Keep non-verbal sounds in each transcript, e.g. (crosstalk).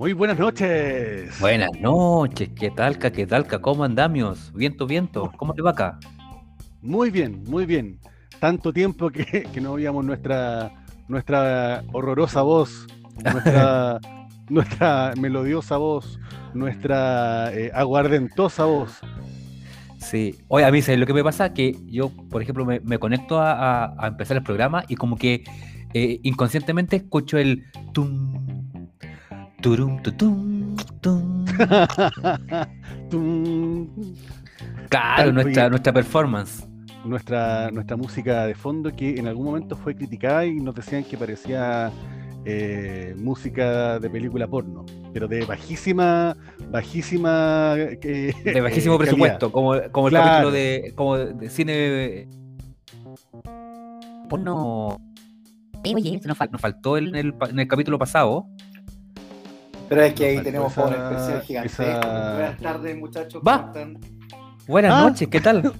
Muy buenas noches. Buenas noches, ¿qué talca, qué talca? ¿Cómo andamios? Viento, viento, ¿cómo te va acá? Muy bien, muy bien. Tanto tiempo que, que no oíamos nuestra, nuestra horrorosa voz, nuestra, (laughs) nuestra melodiosa voz, nuestra eh, aguardentosa voz. Sí, oye, a mí ¿sabes lo que me pasa? Que yo, por ejemplo, me, me conecto a, a- a empezar el programa y como que eh, inconscientemente escucho el tum, turum, tutum, tum. (laughs) Tum. Claro, Tal- nuestra, oye. nuestra performance. nuestra, nuestra música de fondo que en algún momento fue criticada y nos decían que parecía eh, música de película porno, pero de bajísima, bajísima que- De bajísimo eh, presupuesto, como, como el Claro. capítulo de, como de cine. Porno. Oye, nos, fal- nos faltó en el, en el capítulo pasado. Pero es que ahí tenemos esa- un especial gigantesco. esa- Buenas tardes, muchachos. Va. ¿cómo están? Buenas Ah. noches, ¿qué tal?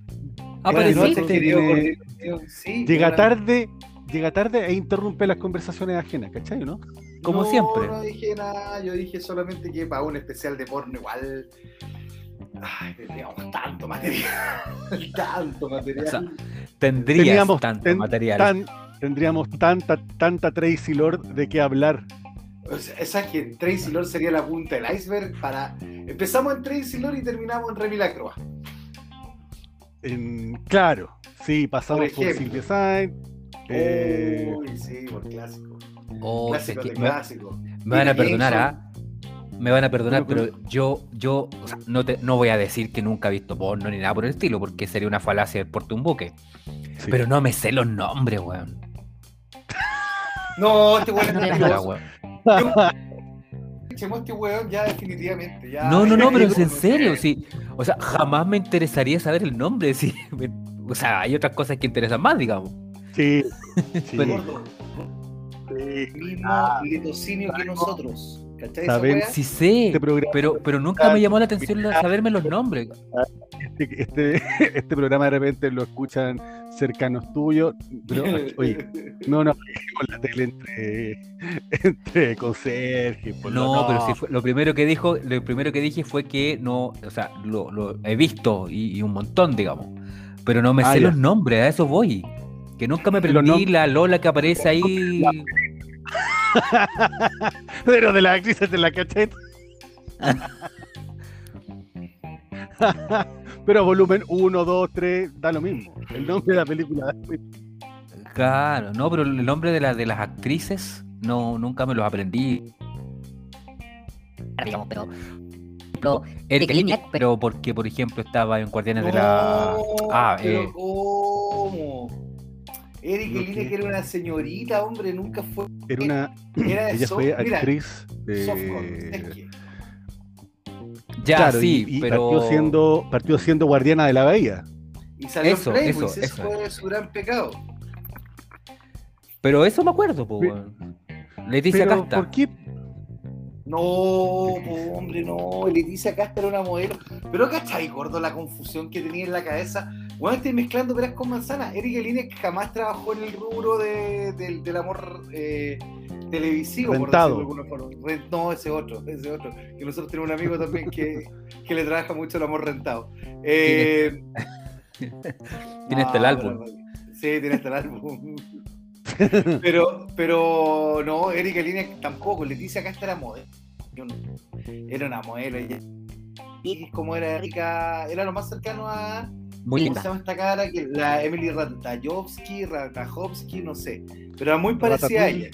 (laughs) Apareciste. noches, querido Tiene- Cornelio. Sí, Llega tarde, llega tarde e interrumpe las conversaciones ajenas, ¿cachai? ¿no? como No, siempre. No dije nada, yo dije solamente que para un especial de porno igual. Ay, tendríamos tanto material. (laughs) tanto material. O sea, Tendrías Teníamos tanto ten- material. tan- tendríamos tanta, tanta Tracy Lord de qué hablar. O sea, esa que Tracy Lord sería la punta del iceberg para. Empezamos en Tracy Lord y terminamos en Remy Lacroix. En- claro, sí, pasamos Por por. Silvia Sainz. Eh, Uy, sí, por clásico. Oh, clásico de clásico. me van a perdonar. ¿ah? Me van a perdonar, Pero- pero yo, yo o sea, no, te, no voy a decir que nunca he visto porno ni nada por el estilo, porque sería una falacia del porte un buque. sí. Pero no me sé los nombres, weón. No, este weón es mentiroso. weón. A este weón ya definitivamente. Ya, No, no, no, (laughs) pero es en serio, sí. O sea, jamás me interesaría saber el nombre, sí. (laughs) O sea, hay otras cosas que interesan más, digamos. Sí, sí, sí. mismo letocinio que nosotros. ¿Cachai? Sí sé, Este programa, pero, pero nunca me llamó la atención la- saberme los nombres. este, este, (laughs) este programa de repente lo escuchan cercanos tuyos. Pero, oye, no, no, con la tele entre, entre conserje. por lo- No, pero sí fue- lo primero que dijo, lo primero que dije fue que no, o sea, lo, lo he visto y, y un montón, digamos. Pero no me Ah, sé ya. los nombres, a eso voy. Que nunca me aprendí la Lola que aparece ahí. (laughs) Pero de las actrices de la cacheta. (laughs) Pero volumen 1, 2, 3, da lo mismo. El nombre de la película da lo mismo. Claro, no, pero el nombre de, la, de las actrices no, nunca me los aprendí. digamos, pero pero porque, por ejemplo, estaba en Guardianes de la. Ah, pero eh, ¿cómo? Eric ¿Lo Eline que era una señorita, hombre, nunca fue. Era una, (laughs) Era de ella soft- fue mira, actriz softcore, es de... que- ya, claro, sí, y, y pero. partió, siendo, partió siendo guardiana de la bahía. Y salió Eso, en Playboy, eso, ese eso. fue su gran pecado. Pero eso me acuerdo, po. Leticia Pero, Casta. ¿por qué? No, po, hombre, no. Leticia Casta era una modelo. Pero ¿cachai, gordo, la confusión que tenía en la cabeza? Bueno, estoy mezclando peras con manzanas. Eric Eline jamás trabajó en el rubro de- del- del amor eh, televisivo, Rentado. por decirlo de alguna forma. Re- No, ese otro, ese otro. Que nosotros tenemos un amigo también que, (laughs) que le trabaja mucho el amor rentado. Eh, (laughs) Tiene hasta el no, álbum. Sí, tiene hasta el álbum. (laughs) pero, pero no, Erika Línea tampoco. Leticia Casta era modelo. Yo no- Era una modelo. ella- Y como era Erika, era lo más cercano a. Muy ¿Cómo linda. se llama esta cara? Que la Emily Ratajkowski, Ratajkowski, no sé. Pero era muy parecida a ella.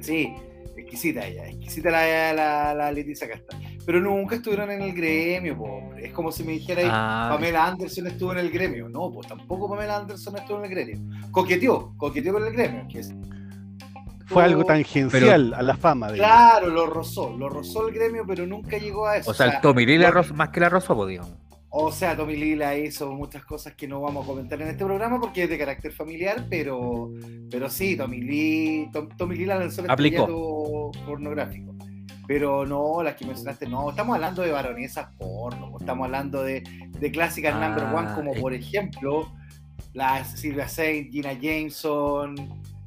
Sí, exquisita ella, exquisita la, la, la Leticia Casta. Pero nunca estuvieron en el gremio, po, hombre. Es como si me dijera Ah, Pamela Anderson estuvo en el gremio. No, pues tampoco Pamela Anderson estuvo en el gremio. Coqueteó, coqueteó con el gremio. Que es- Fue algo Pero- tangencial a la fama de ella. Claro, lo rozó, lo rozó el gremio, pero nunca llegó a eso. o sea, el Tommy Lee lo- la rozó- más que la rozó, po, digamos. O sea, Tommy Lila hizo muchas cosas que no vamos a comentar en este programa porque es de carácter familiar, pero, pero sí, Tommy Lee, Tom- Tommy Lila lanzó el Aplicó. pornográfico. Pero no, las que mencionaste, no, estamos hablando de baronesas porno, estamos hablando de, de clásicas Ah, number one, como eh. por ejemplo la Silvia Saint, Gina Jameson,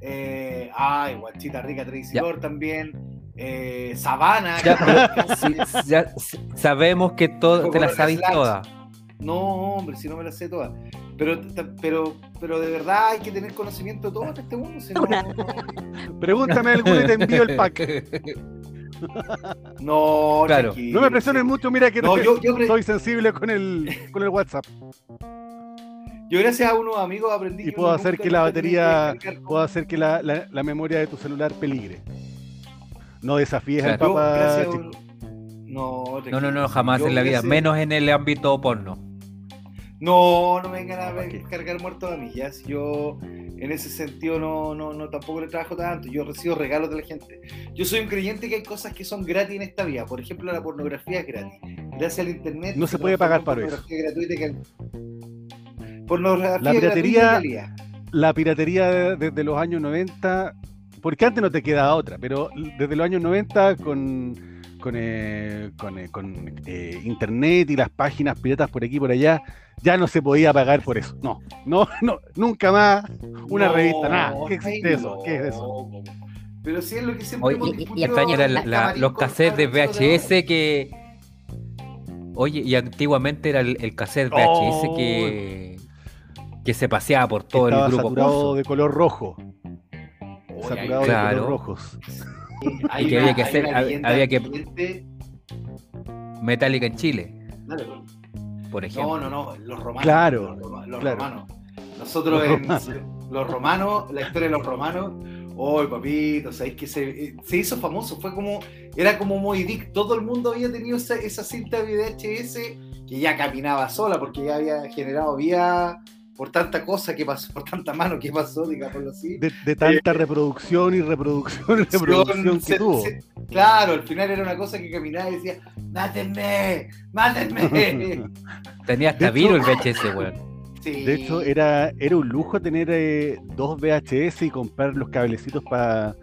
eh, ay, Guachita Rica Tracy Ya. Lord también, eh, Sabana. Ya, pero sí, ya s- sabemos que todo, te la sabes toda. No, hombre, si no me la sé todas. Pero, pero, pero de verdad hay que tener conocimiento de todo en este mundo. si no- Pregúntame alguno y te envío el pack. No, Claro. No me presiones mucho, mira que No, te- yo- yo (laughs) pre- soy sensible con el, con el WhatsApp. Yo gracias a unos amigos aprendí Y puedo hacer que la batería- Puedo hacer que la, la- la memoria de tu celular peligre. No desafíes al Claro. Yo, papá. gracias a chico. un- No, No, no, jamás Yo en la vida, menos en el ámbito porno. No, no me vengan a No, ¿para qué? cargar muertos a mí. Ya, si yo en ese sentido no, no, no tampoco le trabajo tanto. Yo recibo regalos de la gente. Yo soy un creyente que hay cosas que son gratis en esta vida. Por ejemplo, la pornografía es gratis. Gracias al internet. No se puede pagar para eso. pornografía gratuita que- Pornografía La piratería- gratuita. La piratería de- desde los años 90, porque antes no te quedaba otra, pero desde los años 90 con, con, eh, con, eh, con, eh, internet y las páginas piratas por aquí y por allá, ya no se podía pagar por eso. No, no, (laughs) no, nunca más una No, revista, nada. ¿Qué existe eso? ¿Qué es eso? Pero sí es lo que siempre hemos y- extraño Era en la- el la- camarín los cassettes de VHS que. Oye, y antiguamente era el, el cassette VHS Oh. que. que se paseaba por todo Estaba el grupo. saturado de color rojo. Saturado de Claro. color rojos. Hay Y que una- había que hacer- había que- Metallica en Chile, Dale, por ejemplo. No, no, no, los romanos. Claro, los, roma- los claro. romanos. Nosotros Los en romanos. los romanos, la historia de los romanos, oh papito, sabéis que se, eh, se hizo famoso, fue como, era como Moby Dick, todo el mundo había tenido esa, esa cinta de VHS que ya caminaba sola porque ya había generado vía por tanta cosa que pasó, por tanta mano que pasó, digámoslo así. De, de tanta reproducción y reproducción y (laughs) reproducción que Se- tuvo. se- claro, al final era una cosa que caminaba y decía, mátenme, mátenme. (laughs) Tenía hasta vino el VHS, weón. Sí. De hecho, era, era un lujo tener eh, dos VHS y comprar los cablecitos para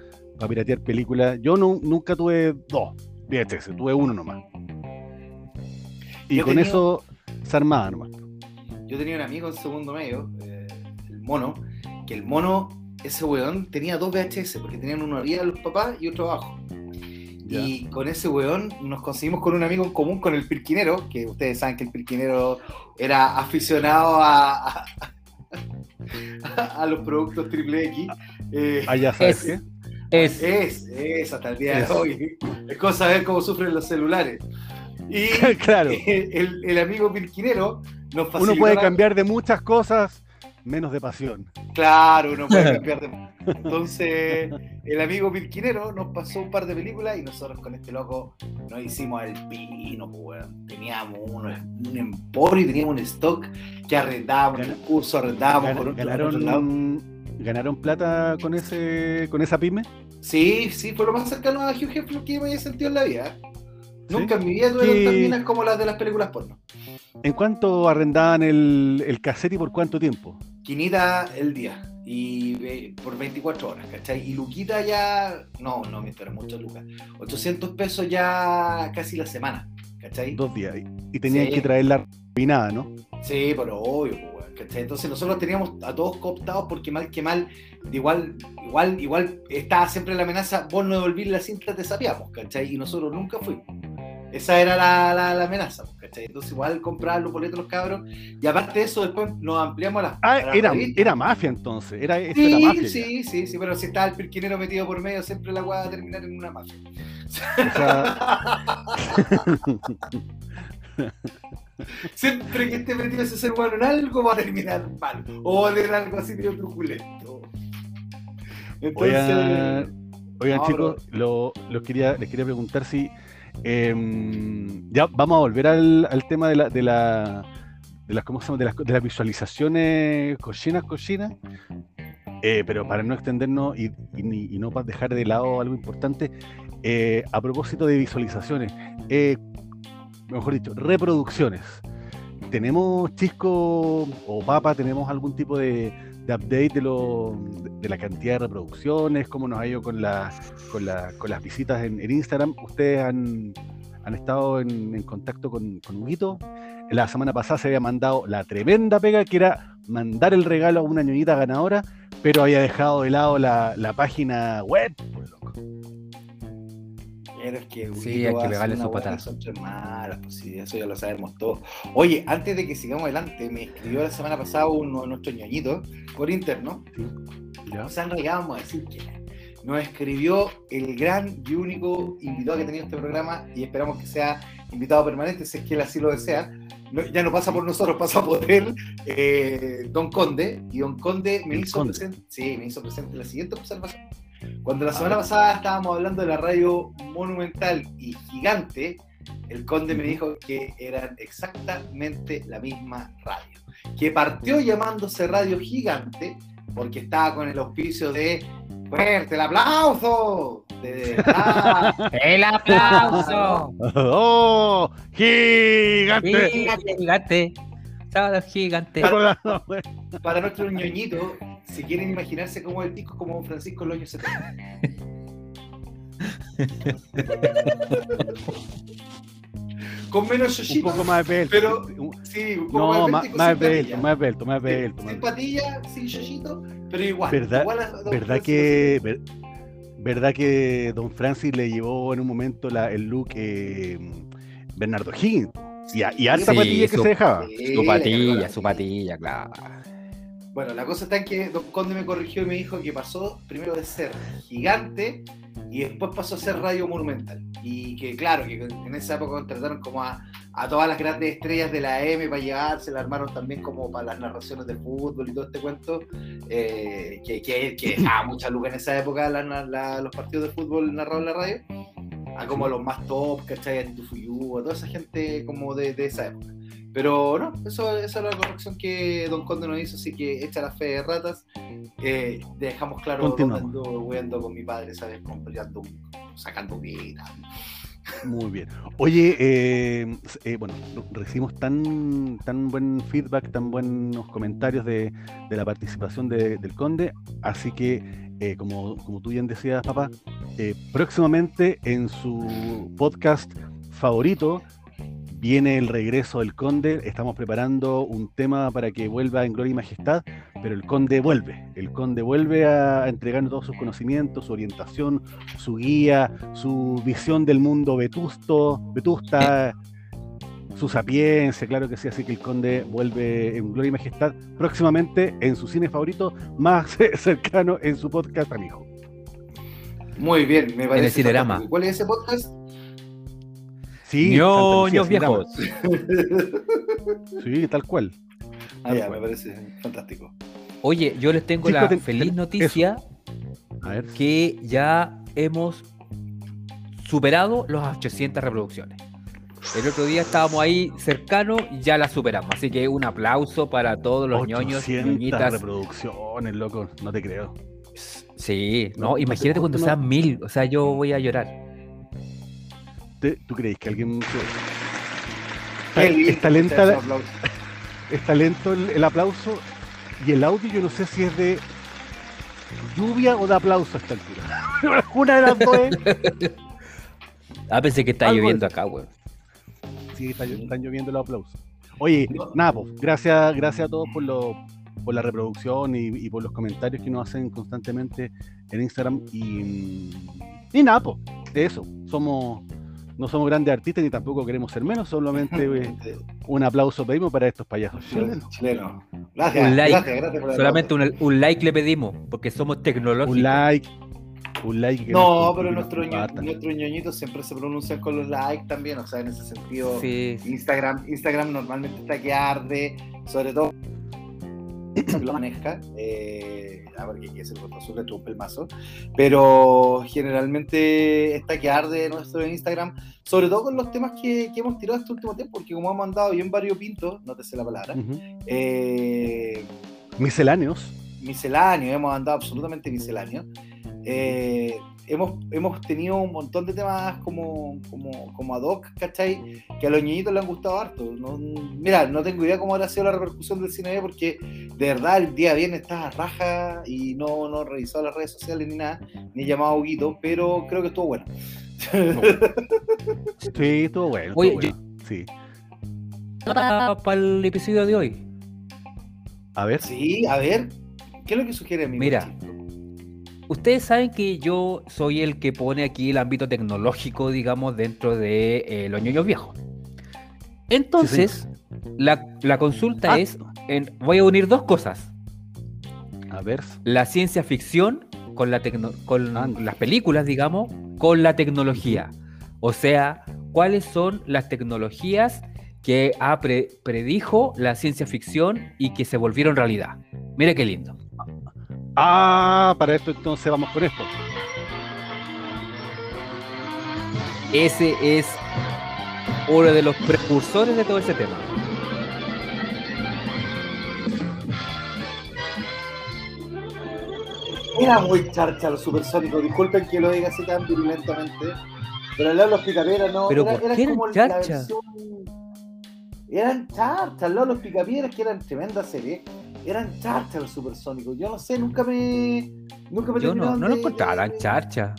piratear películas. Yo no, nunca tuve dos VHS, tuve uno nomás. Y Yo con tenía- eso se armaba nomás. Yo tenía un amigo en segundo medio, eh, el mono, que el mono, ese weón, tenía dos VHS, porque tenían uno arriba de los papás y otro abajo. Y con ese weón nos conseguimos con un amigo en común, con el Pirquinero, que ustedes saben que el Pirquinero era aficionado a, a, a los productos triple X. Eh, Ah, ya sabes Es- qué. Es. es, es hasta el día Es. de hoy. Es cosa de ver cómo sufren los celulares. Y (laughs) claro, (laughs) el, el amigo Pirquinero nos facilitó uno puede la- cambiar de muchas cosas, menos de pasión. Claro, uno puede (laughs) cambiar de. Entonces, el amigo Pirquinero nos pasó un par de películas y nosotros con este loco nos hicimos el pino, pues. Teníamos un, un emporio y teníamos un stock que arrendábamos en el curso, arrendábamos por Gan- otro, por otro lado. ¿Ganaron, ¿Ganaron plata con ese con esa pyme? Sí, sí, fue lo más cercano a Hugh Hefner que me había sentido en la vida. Nunca en mi vida ¿Qué- tantas minas como las de las películas porno. ¿En cuánto arrendaban el, el cassette y por cuánto tiempo? Quinita el día y eh, por 24 horas, ¿cachai? Y Luquita ya, no, no espera mucho Lucas, 800 pesos ya casi la semana, ¿cachai? Dos días. Y, tenían Sí. que traerla pinada, ¿no? Sí, pero obvio, ¿cachai? Entonces nosotros teníamos a todos cooptados porque mal que mal, igual, igual, igual estaba siempre la amenaza, vos no devolvís la cinta, te sapeamos, ¿cachai? Y nosotros nunca fuimos. Esa era la, la, la amenaza, pues, ¿cachai? Entonces igual compraban los boletos los cabros y aparte de eso después nos ampliamos las Ah, a las era, era mafia entonces. Era, Sí, era mafia. ya. sí, sí, sí, pero si estaba el pirquinero metido por medio, siempre la weá va a terminar en una mafia. O sea, (laughs) Siempre que esté metido ese ser humano en algo va a terminar mal. O va a tener algo así medio truculento. Entonces. oigan, oigan, no, chicos, lo, lo quería, les quería preguntar si em, ya vamos a volver al, tema de la, de la de las, de las, visualizaciones cochinas, cochinas. Eh, pero para no extendernos y, no pa- dejar de lado algo importante, eh, a propósito de visualizaciones, eh, mejor dicho, reproducciones. ¿Tenemos Chisco o Papa, tenemos algún tipo de, de update de, lo, de, la cantidad de reproducciones? ¿Cómo nos ha ido con, la, con, la- con las visitas en, Instagram? ¿Ustedes han, han estado en, en contacto con, con Huguito? La semana pasada se había mandado la tremenda pega que era mandar el regalo a una ñoñita ganadora, pero había dejado de lado la, la página web. pues, es que Sí, hay que pegarle su patada. Son malas, pues sí, eso ya lo sabemos todos. Oye, antes de que sigamos adelante, me escribió la semana pasada uno de nuestros ñoñitos por interno. ¿Ya? O sea, en realidad vamos a decir que nos escribió el gran y único invitado que ha tenido este programa y esperamos que sea invitado permanente, si es que él así lo desea. No- ya no pasa por nosotros, pasa por él, eh, Don Conde. Y Don Conde me El hizo Conde. presente, sí, me hizo presente la siguiente observación. Cuando la semana pasada estábamos hablando de la radio monumental y gigante, el Conde me dijo que eran exactamente la misma radio. Que partió llamándose Radio Gigante porque estaba con el auspicio de ¡Fuerte el aplauso! De. (laughs) ¡El aplauso! (laughs) ¡Oh! ¡Gigante! Gigante, gigante. Sábado gigante. (laughs) Para nuestros ñoñitos, si quieren imaginarse cómo el disco como Don Francisco años 70. (laughs) Con menos Un yoshito. poco más esbelto. Pero- Un- Sí, un poco No, más, más, esbelto y más patilla. más más Sin patilla, sin yoshito, pero igual. ¿Verdad- igual a Don ¿Verdad que, ver- ¿Verdad que Don Francis le llevó en un momento la- el look eh, Bernardo Higgins? Y, a- y harta Sí, patilla que su- se dejaba. Sí, Su patilla, la su patilla. claro. Bueno, la cosa está en que Don Conde me corrigió y me dijo que pasó primero de ser gigante y después pasó a ser radio monumental. Y que claro, que en esa época contrataron como a, a todas las grandes estrellas de la M para llevarse, la armaron también como para las narraciones de fútbol y todo este cuento, eh, que, que, que dejaba mucha luz en esa época la- la- los partidos de fútbol narrados en la radio, a como los más top, ¿cachai? A Tito Fuyú, a toda esa gente como de, de esa época. Pero no, eso, esa es la corrección que Don Conde nos hizo, así que echa la fe de ratas. Eh, dejamos claro dónde con mi padre, ¿sabes? Comprando, sacando vida. Muy bien. Oye, eh, eh, bueno, recibimos tan, tan buen feedback, tan buenos comentarios de, de la participación de- del Conde, así que, eh, como, como tú bien decías, papá, eh, próximamente en su podcast favorito viene el regreso del Conde. Estamos preparando un tema para que vuelva en Gloria y Majestad, pero el Conde vuelve. El Conde vuelve a entregarnos todos sus conocimientos, su orientación, su guía, su visión del mundo vetusto, vetusta, su sapiencia, claro que sí. Así que el Conde vuelve en Gloria y Majestad próximamente en su cine favorito, más (laughs) cercano en su podcast, amigo. Muy bien, me parece. el Cinerama. ¿Cuál es ese podcast? Sí, ñoños viejos. Sí, tal cual. Ah, ya, me parece fantástico. Oye, yo les tengo la ten- feliz ten- noticia A ver. que ya hemos superado las 800 reproducciones. El otro día estábamos ahí cercano y ya la superamos. Así que un aplauso para todos los ñoños y 800 ñoñitas. reproducciones, loco, no te creo. Sí, No, no, no imagínate cuando cuánto sean mil. O sea, yo voy a llorar. ¿Te- ¿Tú crees que alguien... Lindo Está lenta, la- está lento el, el aplauso y el audio yo no sé si es de lluvia o de aplauso a esta altura. (laughs) Una de las dos es... (laughs) Ah, pensé que está Algo lloviendo acá, weón. Está- están lloviendo los aplausos. Oye, No. nada, pues, gracias, gracias a todos por, lo, por la reproducción y, y por los comentarios que nos hacen constantemente en Instagram. Y, y nada, pues, eso. Somos, no somos grandes artistas ni tampoco queremos ser menos, solamente (laughs) eh, un aplauso pedimos para estos payasos chilenos. Chileno. Gracias, Un like. gracias, gracias por el Solamente un like le pedimos, porque somos tecnológicos. Un like, un like. que No, pero nuestros ño- nuestros ñoñitos siempre se pronuncian con los likes también, o sea, en ese sentido. Sí. Instagram, Instagram normalmente está que arde, sobre todo lo maneja, eh, a ver qué es el botón azul, le trompe el mazo, pero generalmente está que arde nuestro Instagram, sobre todo con los temas que, que hemos tirado este último tiempo, porque como hemos andado bien varios pintos, no te sé la palabra, Ujú. eh, Misceláneos. misceláneo, hemos andado absolutamente misceláneo. Eh, hemos, hemos tenido un montón de temas como, como, como ad hoc, ¿cachai? Que a los niñitos les han gustado harto. No- mira, no tengo idea cómo habrá sido la repercusión del cine porque de verdad el día viernes estaba raja y no, no he revisado las redes sociales ni nada, ni he llamado a Huguito, pero creo que estuvo bueno. (laughs) Sí, estuvo bueno. Oye, estuvo. Sí. Para, para el episodio de hoy. A ver. Sí, a ver. ¿Qué es lo que sugiere mi Mira. Ustedes saben que yo soy el que pone aquí el ámbito tecnológico, digamos, dentro de eh, los ñoños viejos. Entonces, la, la consulta Ah. es, en- voy a unir dos cosas. A ver. La ciencia ficción con, la tecno- con Anda. las películas, digamos, con la tecnología. O sea, ¿cuáles son las tecnologías que ha pre- predijo la ciencia ficción y que se volvieron realidad? Mira qué lindo. Ah, para esto entonces vamos con esto. Ese es uno de los precursores de todo ese tema. Era muy charcha los supersónicos. Disculpen que lo diga así tan virulentamente. Pero al lado de los picapiedras no. Pero era, ¿por era qué eran como la charcha? versión- Eran charchas. Al lado de los picapiedras, que eran tremendas series. Eran charchas los supersónicos. Yo no sé, nunca me. Nunca me Yo no, no lo encontraba tan de- charcha.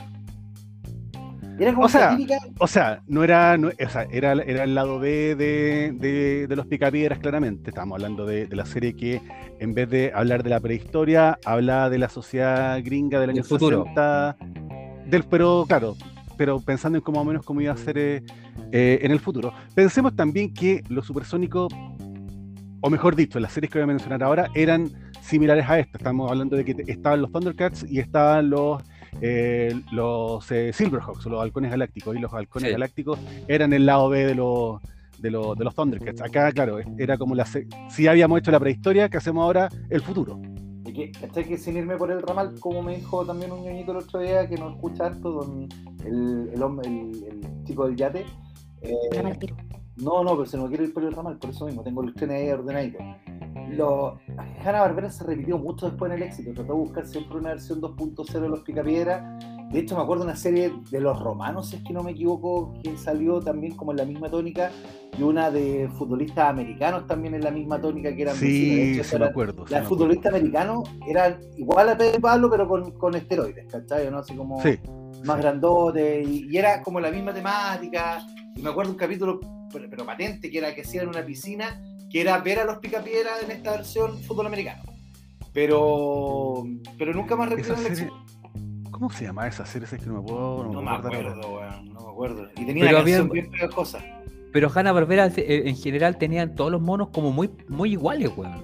Era como O sea, típica. O sea, no era, no- o sea, era, era el lado B de, de- de los picapiedras, claramente. Estábamos hablando de, de la serie que, en vez de hablar de la prehistoria, habla de la sociedad gringa del año Del futuro. 60. Del, pero, claro, pero pensando en cómo más o menos cómo iba a ser eh, eh, en el futuro. Pensemos también que los supersónicos, o mejor dicho, las series que voy a mencionar ahora, eran similares a esta. Estamos hablando de que estaban los Thundercats y estaban los eh, los eh, Silverhawks, los halcones galácticos, y los halcones Sí. galácticos eran el lado B de los de, los- de los Thundercats. Acá, claro, era como la se- si habíamos hecho la prehistoria, que hacemos ahora el futuro. Y que, ¿cachai? que sin irme por el ramal, como me dijo también un ñoñito el otro día que nos escucha harto, don, el, el, el, el chico del yate. eh, Ramal tiro. No, no, pero se no quiero ir por el ramal, por eso mismo, tengo los trenes ahí ordenaditos. Lo, Hanna Barbera se repitió mucho después en el éxito, trató de buscar siempre una versión 2.0 de los Picapiedra. De hecho, me acuerdo de una serie de los romanos, si es que no me equivoco, que salió también como en la misma tónica, y una de futbolistas americanos también en la misma tónica que eran vecinos. De Sí, hecho, sí me acuerdo. sí los me futbolistas americanos eran igual a Pedro Pablo, pero con, con esteroides, ¿cachai? ¿no? Así como. Sí, más grandote, y, y era como la misma temática. Y me acuerdo un capítulo, pero, pero patente, que era que hacían en una piscina, que era ver a los picapiedras en esta versión fútbol americano. Pero, pero nunca más repitieron el serie. ¿cómo se llama esa serie? Es que no me puedo, no No me acuerdo, weón, no me acuerdo. Y tenía Pero había- bien pegajosa. Pero Hanna Barbera en general tenían todos los monos como muy, muy iguales, weón.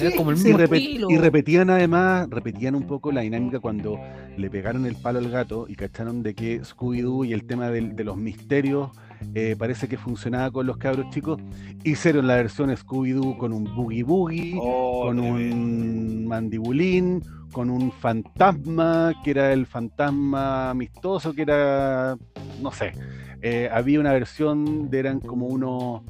Era Sí, como el Sí, mismo repet- estilo. y repetían además, repetían un poco la dinámica cuando le pegaron el palo al gato y cacharon de que Scooby-Doo y el tema de los misterios eh, parece que funcionaba con los cabros chicos. Hicieron la versión Scooby-Doo con un Boogie Boogie, Oh, con un mandibulín, con un fantasma, que era el fantasma amistoso, que era, no sé, eh, había una versión de eran como uno,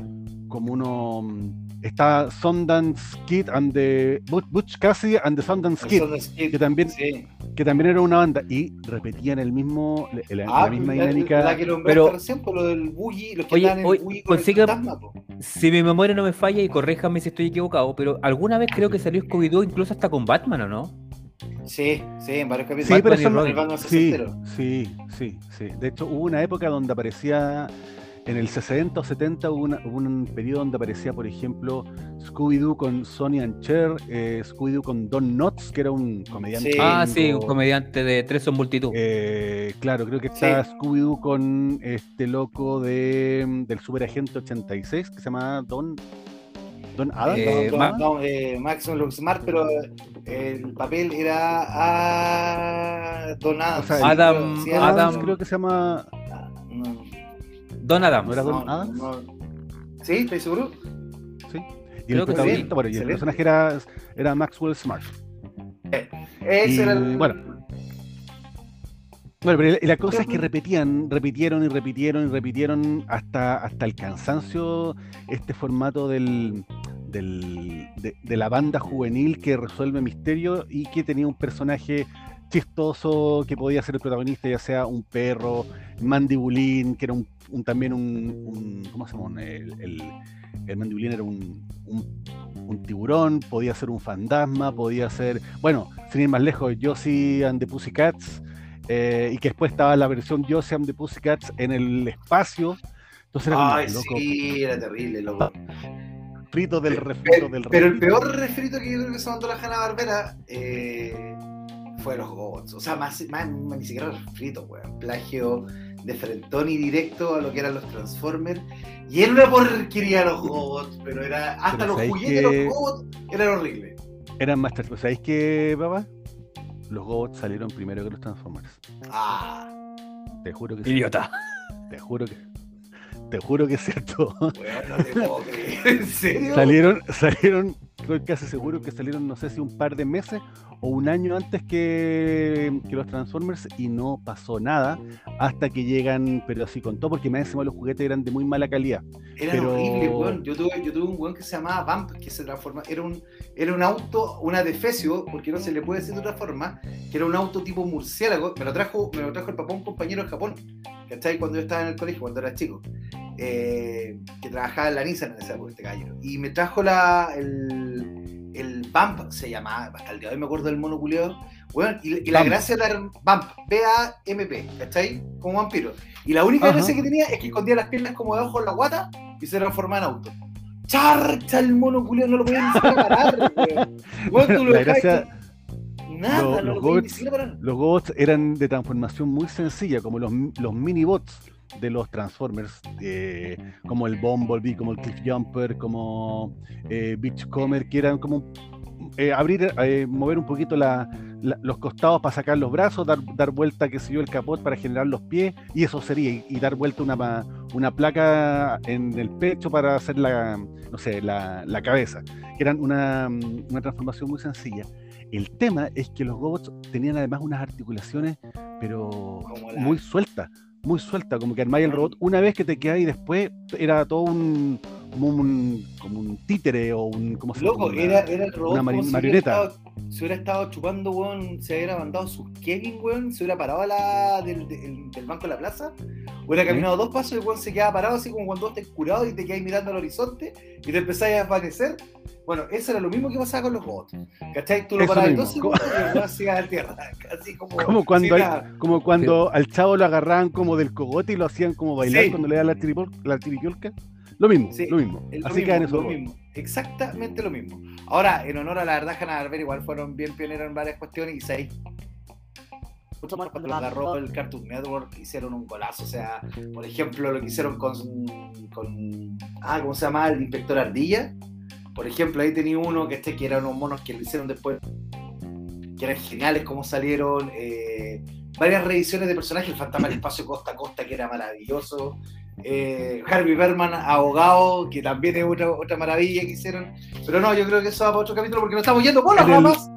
como uno, mm, está Sundance Kid and the Butch, Butch Cassidy and the Sundance Kid, que también, sí. que también era una banda y repetían el mismo, la, la Ah, misma la, dinámica. la que nombraste pero- recién, por lo del buggy, los que Oye, en oye, el con el consiga- fantasma. Si mi memoria no me falla, y corréjame si estoy equivocado, pero alguna vez creo que salió Scooby-Doo incluso hasta con Batman, ¿o no? Sí, sí, en varios Sí, capítulos. pero Batman y eso. El sí, sí, sí, sí. De hecho, hubo una época donde aparecía, en el 60 o 70, hubo, una- hubo un periodo donde aparecía, por ejemplo, Scooby-Doo con Sonny and Cher, eh, Scooby-Doo con Don Knotts, que era un comediante. Sí. Ah, sí, un comediante de Tres son multitud. Eh, claro, creo que está Sí. Scooby-Doo con este loco de, del Superagente 86, que se llama Don, Don Adam. Eh, Don- Ma- Don- eh, Smart, pero eh, el papel era a Don Adams. O sea, Adam- Sí, Adam- creo que se llama. No, Don Adams. ¿No era Don no, Adams? no. ¿Sí? ¿Estoy seguro? Sí. Y Creo el protagonista, sí. bueno, y el personaje era, era Maxwell Smart. Ese Y, era el... bueno. Bueno, pero la, cosa es que repetían, repitieron y repitieron y repitieron hasta, hasta el cansancio este formato del, del- de, de la banda juvenil que resuelve misterio y que tenía un personaje chistoso que podía ser el protagonista, ya sea un perro, mandibulín, que era un, un- también un, un- ¿cómo se llama? El, el, el mandibulín era un, un- tiburón, podía ser un fantasma, podía ser, bueno, sin ir más lejos, Josie and the Pussycats, eh, y que después estaba la versión Josie and the Pussycats en el espacio. Entonces era como, Ay, loco, sí, era terrible, loco. refrito del refrito del Pero el peor refrito que yo creo que se mandó la Hanna Barbera eh, fue los Gobots. O sea, más, más, más ni siquiera refrito, weón. Plagio de frentón y directo a lo que eran los Transformers. Y era una porquería los Gobots, pero era. Hasta Pero los ¿sabéis juguetes de que- los Gobots eran horribles. Eran más tra- ¿Sabéis qué, papá? Los Gobots salieron primero que los Transformers. Ah, Te juro que sí. Idiota. Te juro que. Te juro que es cierto. weón, no te puedo creer. ¿En serio? salieron, salieron, estoy casi seguro que salieron, no sé si un par de meses o un año antes que, que los Transformers y no pasó nada hasta que llegan, pero así con todo, porque más encima los juguetes eran de muy mala calidad. Era Pero- horrible, weón. Yo tuve, yo tuve un weón que se llamaba Vamp, que se transforma. Era un, era un auto, una defecio, porque no se le puede decir de otra forma, que era un auto tipo murciélago. Me lo trajo, me lo trajo el papá un compañero en Japón, ¿cachai? Cuando yo estaba en el colegio, cuando era chico. eh, que trabajaba en la Nissan en esa este caballero. Y me trajo la, el, el Vamp, se llamaba, hasta el día de hoy me acuerdo del mono culiao. Weón, y, y la gracia era Vamp, B-A-M-P, ¿cachai? Como vampiro. Y la única Ajá. gracia que tenía es que escondía las piernas como debajo de la guata y se transformaba en auto. ¡Charcha! El mono culiao no lo podía ni siquiera parar, (laughs) tú lo gracia- Nada, lo- no los lo Gobots-. Los Gobots eran de transformación muy sencilla, como los, los mini-bots de los Transformers, eh, como el Bumblebee, como el Cliffjumper, como eh, Beachcomber, que eran como eh, abrir, eh, mover un poquito la- la- los costados para sacar los brazos, dar, dar vuelta, que yo, el capot para generar los pies, y eso sería, y, y dar vuelta una, una placa en el pecho para hacer la, no sé, la, la cabeza, que eran una, una transformación muy sencilla. El tema es que los Gobots tenían además unas articulaciones, pero muy sueltas, muy sueltas, como que armáis el robot una vez que te quedas y después era todo un como un, como un títere o un ¿cómo se? Loco, Una- era, era el robot una mari- como si marioneta. Hubiera estado, se hubiera estado chupando, weón, se hubiera mandado sus Kevin, weón, se hubiera parado a la, del, del, del banco de la plaza, hubiera caminado dos pasos y el weón se quedaba parado así como cuando vos estés curado y te quedáis mirando al horizonte y te empezáis a desvanecer. Bueno, eso era lo mismo que pasaba con los robots. ¿Cachai? Tú lo Eso parabas dos segundos y el weón se a la tierra. (laughs) Así como, Como cuando, al, nada. como cuando al chavo lo agarraban como del cogote y lo hacían como bailar Sí. cuando le daban la, la. Lo mismo, Sí, lo mismo. Es lo Así mismo, quedan esos lo robots. mismo. Exactamente lo mismo. Ahora, en honor a la verdad, Hanna Barbera igual fueron bien pioneros en varias cuestiones y seis Mucho más cuando lo agarró el Cartoon Network hicieron un golazo. O sea, por ejemplo, lo que hicieron con, con ah, ¿cómo se llama? El Inspector Ardilla. Por ejemplo, ahí tenía uno que este que eran unos monos que le hicieron después, que eran geniales como salieron. eh, varias reediciones de personajes, el Fantasma del Espacio Costa a Costa, que era maravilloso. Eh, Harvey Berman, abogado, que también es otra, otra maravilla que hicieron. Pero no, yo creo que eso va para otro capítulo porque nos estamos yendo por las ramas.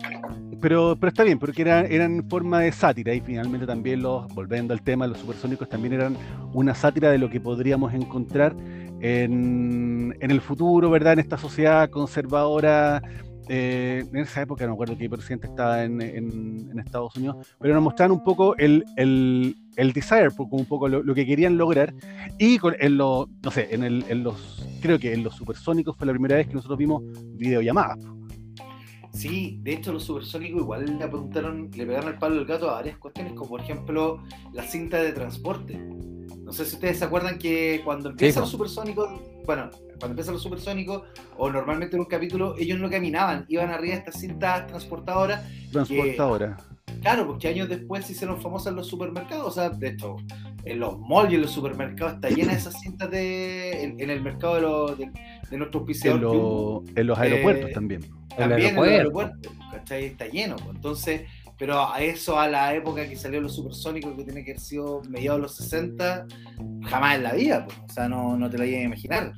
Pero, pero está bien, porque eran, eran forma de sátira y finalmente también los, volviendo al tema, los supersónicos también eran una sátira de lo que podríamos encontrar en, en el futuro, ¿verdad? En esta sociedad conservadora. Eh, en esa época no me acuerdo qué presidente estaba en, Estados Unidos, pero nos mostraban un poco el, el, el desire, como un poco lo, que querían lograr. Y en los, no sé, en los, creo que en los supersónicos fue la primera vez que nosotros vimos videollamadas. Sí, de hecho los supersónicos igual le apuntaron, le pegaron el palo del gato a varias cuestiones, como por ejemplo la cinta de transporte. No sé si ustedes se acuerdan que cuando empiezan los supersónicos, bueno, cuando empiezan los supersónicos, o normalmente en un capítulo, ellos no caminaban, iban arriba de estas cintas transportadoras. Transportadora. Claro, porque años después se hicieron famosas en los supermercados. O sea, de hecho, en los malls y en los supermercados está llena de esas cintas de, en, en el mercado de, los de, de nuestro en, lo- en los aeropuertos Eh, también. El También en aeropuerto. el aeropuerto, ¿cachai? Está lleno. pues. Entonces, pero a eso, a la época que salió los supersónicos, que tiene que haber sido mediados de los 60, jamás en la vida, pues. O sea, no, no te lo ibas a imaginar.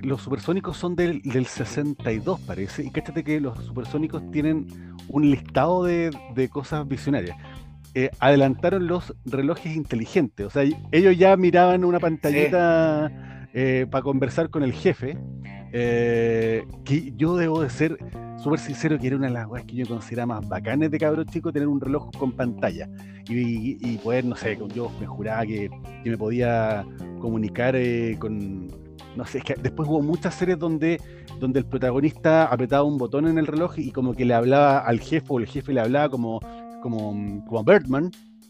Los supersónicos son del, del 62, parece. Y cáchate que los supersónicos tienen un listado de, de cosas visionarias. Eh, adelantaron los relojes inteligentes. O sea, ellos ya miraban una pantallita para conversar con el jefe. eh, que yo debo de ser súper sincero que era una de las cosas que yo consideraba más bacanes de cabro chico tener un reloj con pantalla y, poder, no sé, yo me juraba que, me podía comunicar eh, con, no sé, es que después hubo muchas series donde, donde el protagonista apretaba un botón en el reloj y como que le hablaba al jefe o el jefe le hablaba como, como, como.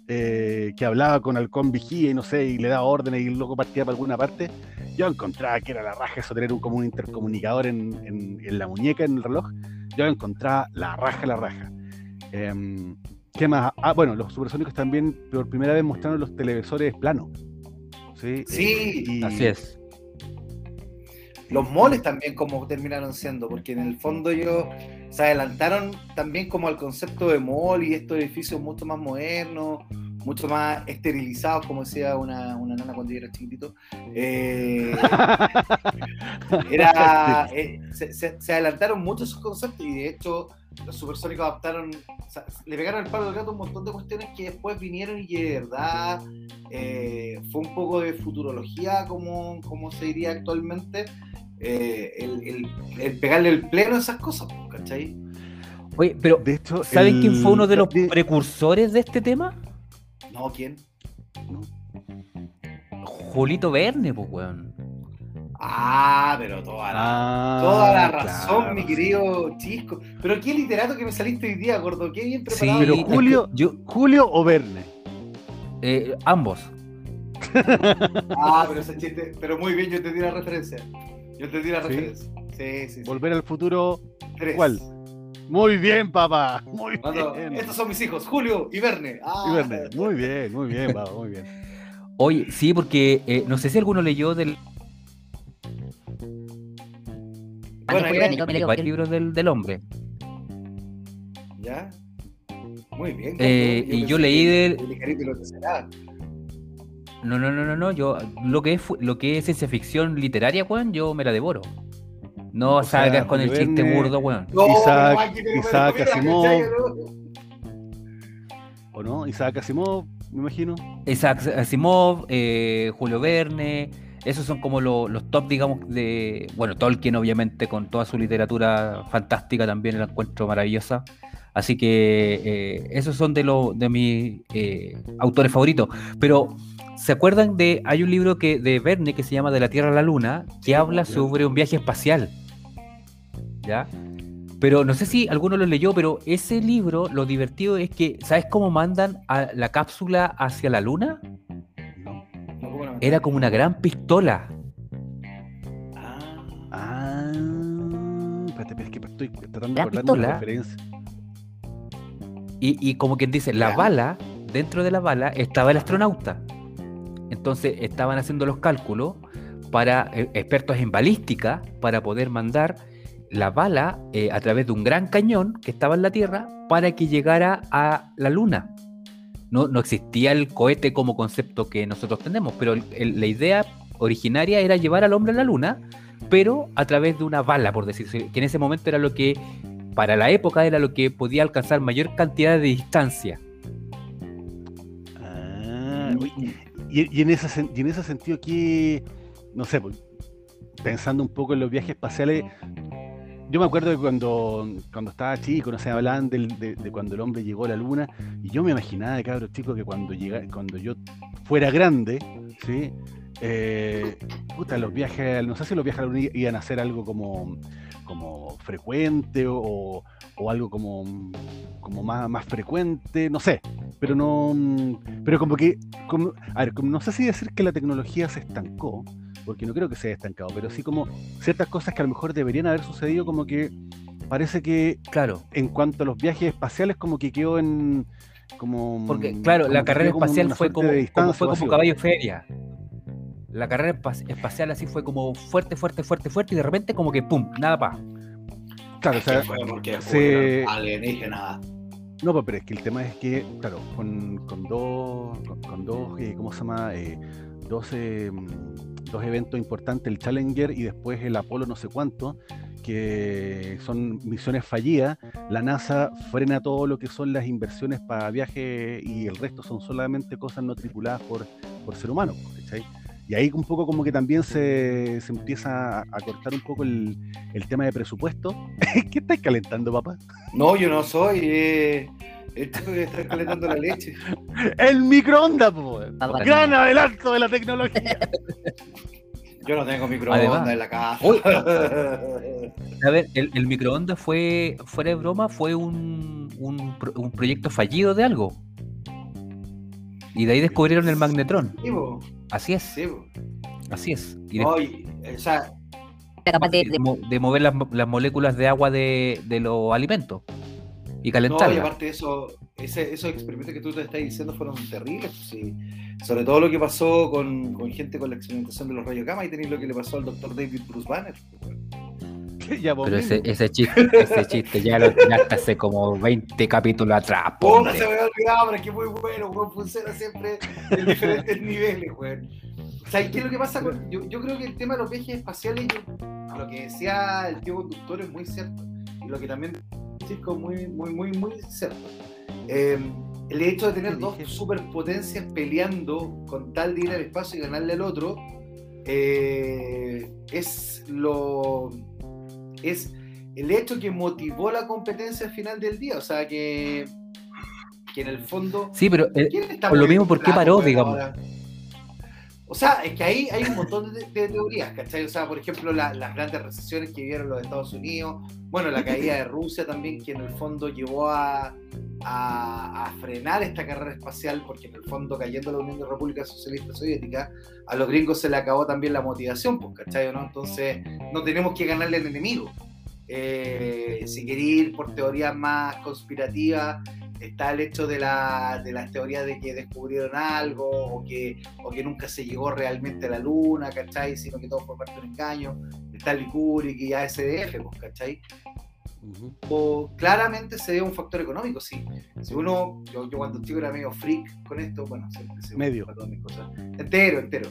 Eh, que hablaba con Halcón Vigía y no sé, y le daba órdenes y el loco partía para alguna parte, yo encontraba que era la raja eso, tener un, como un intercomunicador en, en- en la muñeca, en el reloj, yo encontraba la raja, la raja. Em, ¿Qué más? Ah, bueno, los supersónicos también por primera vez mostraron los televisores planos. Sí, Sí, y- Así es. Los moles también como terminaron siendo, porque en el fondo ellos se adelantaron también como al concepto de mall y estos edificios mucho más modernos, mucho más esterilizados, como decía una, una nana cuando yo era chiquitito. Eh, (laughs) era, eh, se, se- se adelantaron mucho esos conceptos y de hecho los supersónicos adaptaron, o sea, le pegaron el palo del gato un montón de cuestiones que después vinieron y que de verdad eh, fue un poco de futurología, como, como se diría actualmente, eh, el, el- el pegarle el pleno a esas cosas, ¿cachai? Oye, pero de hecho, ¿saben el- quién fue uno de los de- precursores de este tema? No, ¿quién? Julito Verne, pues, weón. Ah, pero toda la, Ah, toda la razón, claro, mi sí. querido Chisco. Pero qué literato que me saliste hoy día, gordo, qué bien Sí, preparado. pero es que Julio- yo, ¿Julio o Verne? eh, ambos. (laughs) Ah, pero ese chiste, pero muy bien, yo entendí la referencia. Yo entendí la ¿Sí? referencia. Sí, sí, sí. Volver al futuro. Tres. ¿Cuál? Muy bien, papá. Muy bien. estos son mis hijos, Julio y Verne. Ah, Y Verne. Muy bien, muy bien, papá, muy bien. Oye, sí, porque eh, no sé si alguno leyó del Bueno, Año ya- fue, me varios libros del, del hombre. ¿Ya? Muy bien. Eh, gordo. y yo leí del- el Icarito lo será. No, no, no, no, no. Yo lo que es lo que es ciencia ficción literaria, weón, yo me la devoro. No O sea, salgas con el chiste Verne- burdo, weón. No, Isaac- Asimov. ¿O no? Isaac Asimov, me imagino. Isaac Asimov, eh, Julio Verne, esos son como lo- los top, digamos, de. Bueno, Tolkien, obviamente, con toda su literatura fantástica también la encuentro maravillosa. Así que eh, esos son de, los de mis eh, autores favoritos. Pero, ¿se acuerdan de. Hay un libro que de Verne que se llama De la Tierra a la Luna, que habla sobre un viaje espacial. ¿Ya? Pero no sé si alguno lo leyó, pero ese libro, lo divertido es que, ¿sabes cómo mandan a la cápsula hacia la luna? No. No, ¿cómo no? Era como una gran pistola. Ah, Ah. Espérate, es que estoy tratando de La referencia. Y, y como quien dice, la Ya. bala, dentro de la bala estaba el astronauta. Entonces estaban haciendo los cálculos para eh, expertos en balística para poder mandar la bala eh, a través de un gran cañón que estaba en la Tierra para que llegara a la Luna. No, no existía el cohete como concepto que nosotros tenemos, pero la idea originaria era llevar al hombre a la Luna, pero a través de una bala, por decirse, que en ese momento era lo que, para la época, era lo que podía alcanzar mayor cantidad de distancia. Ah, y, y en ese, y en ese sentido aquí, no sé, pues, pensando un poco en los viajes espaciales, yo me acuerdo de cuando, cuando estaba chico, no sé, hablaban del- de, de cuando el hombre llegó a la luna, y yo me imaginaba de cabros chico que cuando llega, cuando yo fuera grande, ¿sí? Eh, puta, los viajes, no sé si los viajes a la luna iban a ser algo como, como frecuente o, o algo como, como más, más frecuente, no sé, pero no, pero como que, a ver, no sé si decir que la tecnología se estancó, porque no creo que se haya estancado, pero sí como ciertas cosas que a lo mejor deberían haber sucedido, como que parece que Claro, en cuanto a los viajes espaciales, como que quedó en. Como, porque claro, como la carrera espacial fue como, fue como caballo feria. La carrera espa- espacial así fue como fuerte, fuerte, fuerte, fuerte, y de repente como que pum, nada pa. Claro, o sea, ¿Qué fue? Porque se-. No, pues, pero es que el tema es que, claro, con, con dos, con, con dos, eh, ¿cómo se llama? Eh, dos, eh, dos eventos importantes, el Challenger y después el Apolo no sé cuánto, que son misiones fallidas, la NASA frena todo lo que son las inversiones para viajes y el resto son solamente cosas no tripuladas por, por ser humano, ¿cachai? Y ahí un poco como que también se, se empieza a, cortar un poco el, el tema de presupuesto. (laughs) ¿Qué estáis calentando, papá? No, yo no soy. Eh, el chico que está calentando la leche. (laughs) El microondas, po. Papá. Gran adelanto de la tecnología. (laughs) Yo no tengo microondas Además- en la casa. Uy. (laughs) A ver, el, el microondas fue, fuera de broma, fue un, un, pro- un proyecto fallido de algo. Y de ahí descubrieron el magnetrón. Sí, Así es, sí, así es. Y o sea, de, de, de- mo- de mover las, las moléculas de agua de, de los alimentos y no, y aparte de eso, ese- esos experimentos que tú te estás diciendo fueron terribles. pues, sí. Sobre todo lo que pasó con, con gente con la experimentación de los rayos gamma y tenéis lo que le pasó al doctor David Bruce Banner. pues, (laughs) pues, Pero ese, ese chiste, ese chiste ya lo tiraste hace como 20 capítulos atrás. Puta, se me había olvidado, pero es que muy bueno, weón, funciona siempre en diferentes niveles, weón. ¿Sabes qué es lo que pasa? con- yo, yo creo que el tema de los viajes espaciales, yo- lo que decía el tío conductor es muy cierto. Y lo que también es muy, muy, muy, muy cierto. Eh, el hecho de tener ¿Qué dos superpotencias peleando con tal de ir al espacio y ganarle al otro, eh, es lo. es el hecho que motivó la competencia al final del día. O sea que. que en el fondo. Sí, pero eh, ¿quién está por lo mismo, ¿por qué paró, digamos? ahora? O sea, es que ahí hay un montón de, teorías, ¿cachai? O sea, por ejemplo, la- las grandes recesiones que vivieron los Estados Unidos, bueno, la caída de Rusia también, que en el fondo llevó a, frenar esta carrera espacial, porque en el fondo, cayendo la Unión de Repúblicas Socialistas Soviéticas, a los gringos se le acabó también la motivación, pues, ¿cachai? Entonces, no tenemos que ganarle al enemigo. Eh, si queréis ir por teorías más conspirativas, está el hecho de, la, de las teorías de que descubrieron algo o que, o que nunca se llegó realmente a la luna, ¿cachai? Sino que todo fue parte de un engaño. Está el Kubrick y ASDF, pues, ¿cachai? Ujú. O claramente se dio un factor económico, sí. Si uno, yo, yo cuando chico era medio freak con esto, bueno, siempre se Medio. todas mis cosas. Entero, entero.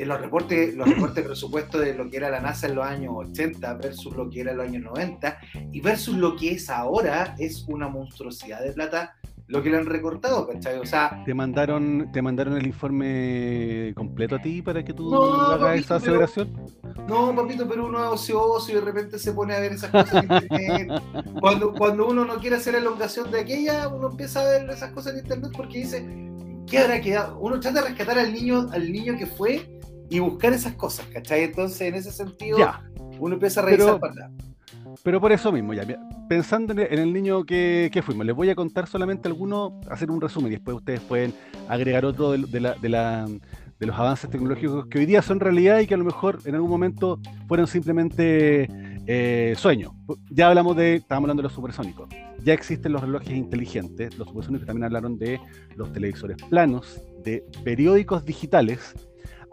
En los reportes, los reportes de presupuesto de lo que era la NASA en los años 80 versus lo que era en los años 90 y versus lo que es ahora, es una monstruosidad de plata lo que le han recortado, ¿cachai? O sea, ¿Te mandaron, ¿Te mandaron el informe completo a ti para que tú No, hagas papito, esa pero- aseveración? no, papito, pero uno es ocioso y de repente se pone a ver esas cosas en internet. Cuando, cuando uno no quiere hacer elongación de aquella, uno empieza a ver esas cosas en internet porque dice, ¿qué habrá quedado? Uno trata de rescatar al niño, al niño que fue y buscar esas cosas, ¿cachai? Entonces, en ese sentido, Ya, uno empieza a revisar Pero- para pero por eso mismo, ya, pensando en el, en el niño que, que fuimos, les voy a contar solamente algunos, hacer un resumen y después ustedes pueden agregar otro de, de la- de la- de los avances tecnológicos que hoy día son realidad y que a lo mejor en algún momento fueron simplemente eh, sueños. Ya hablamos de, estábamos hablando de los supersónicos. Ya existen los relojes inteligentes, los supersónicos también hablaron de los televisores planos, de periódicos digitales,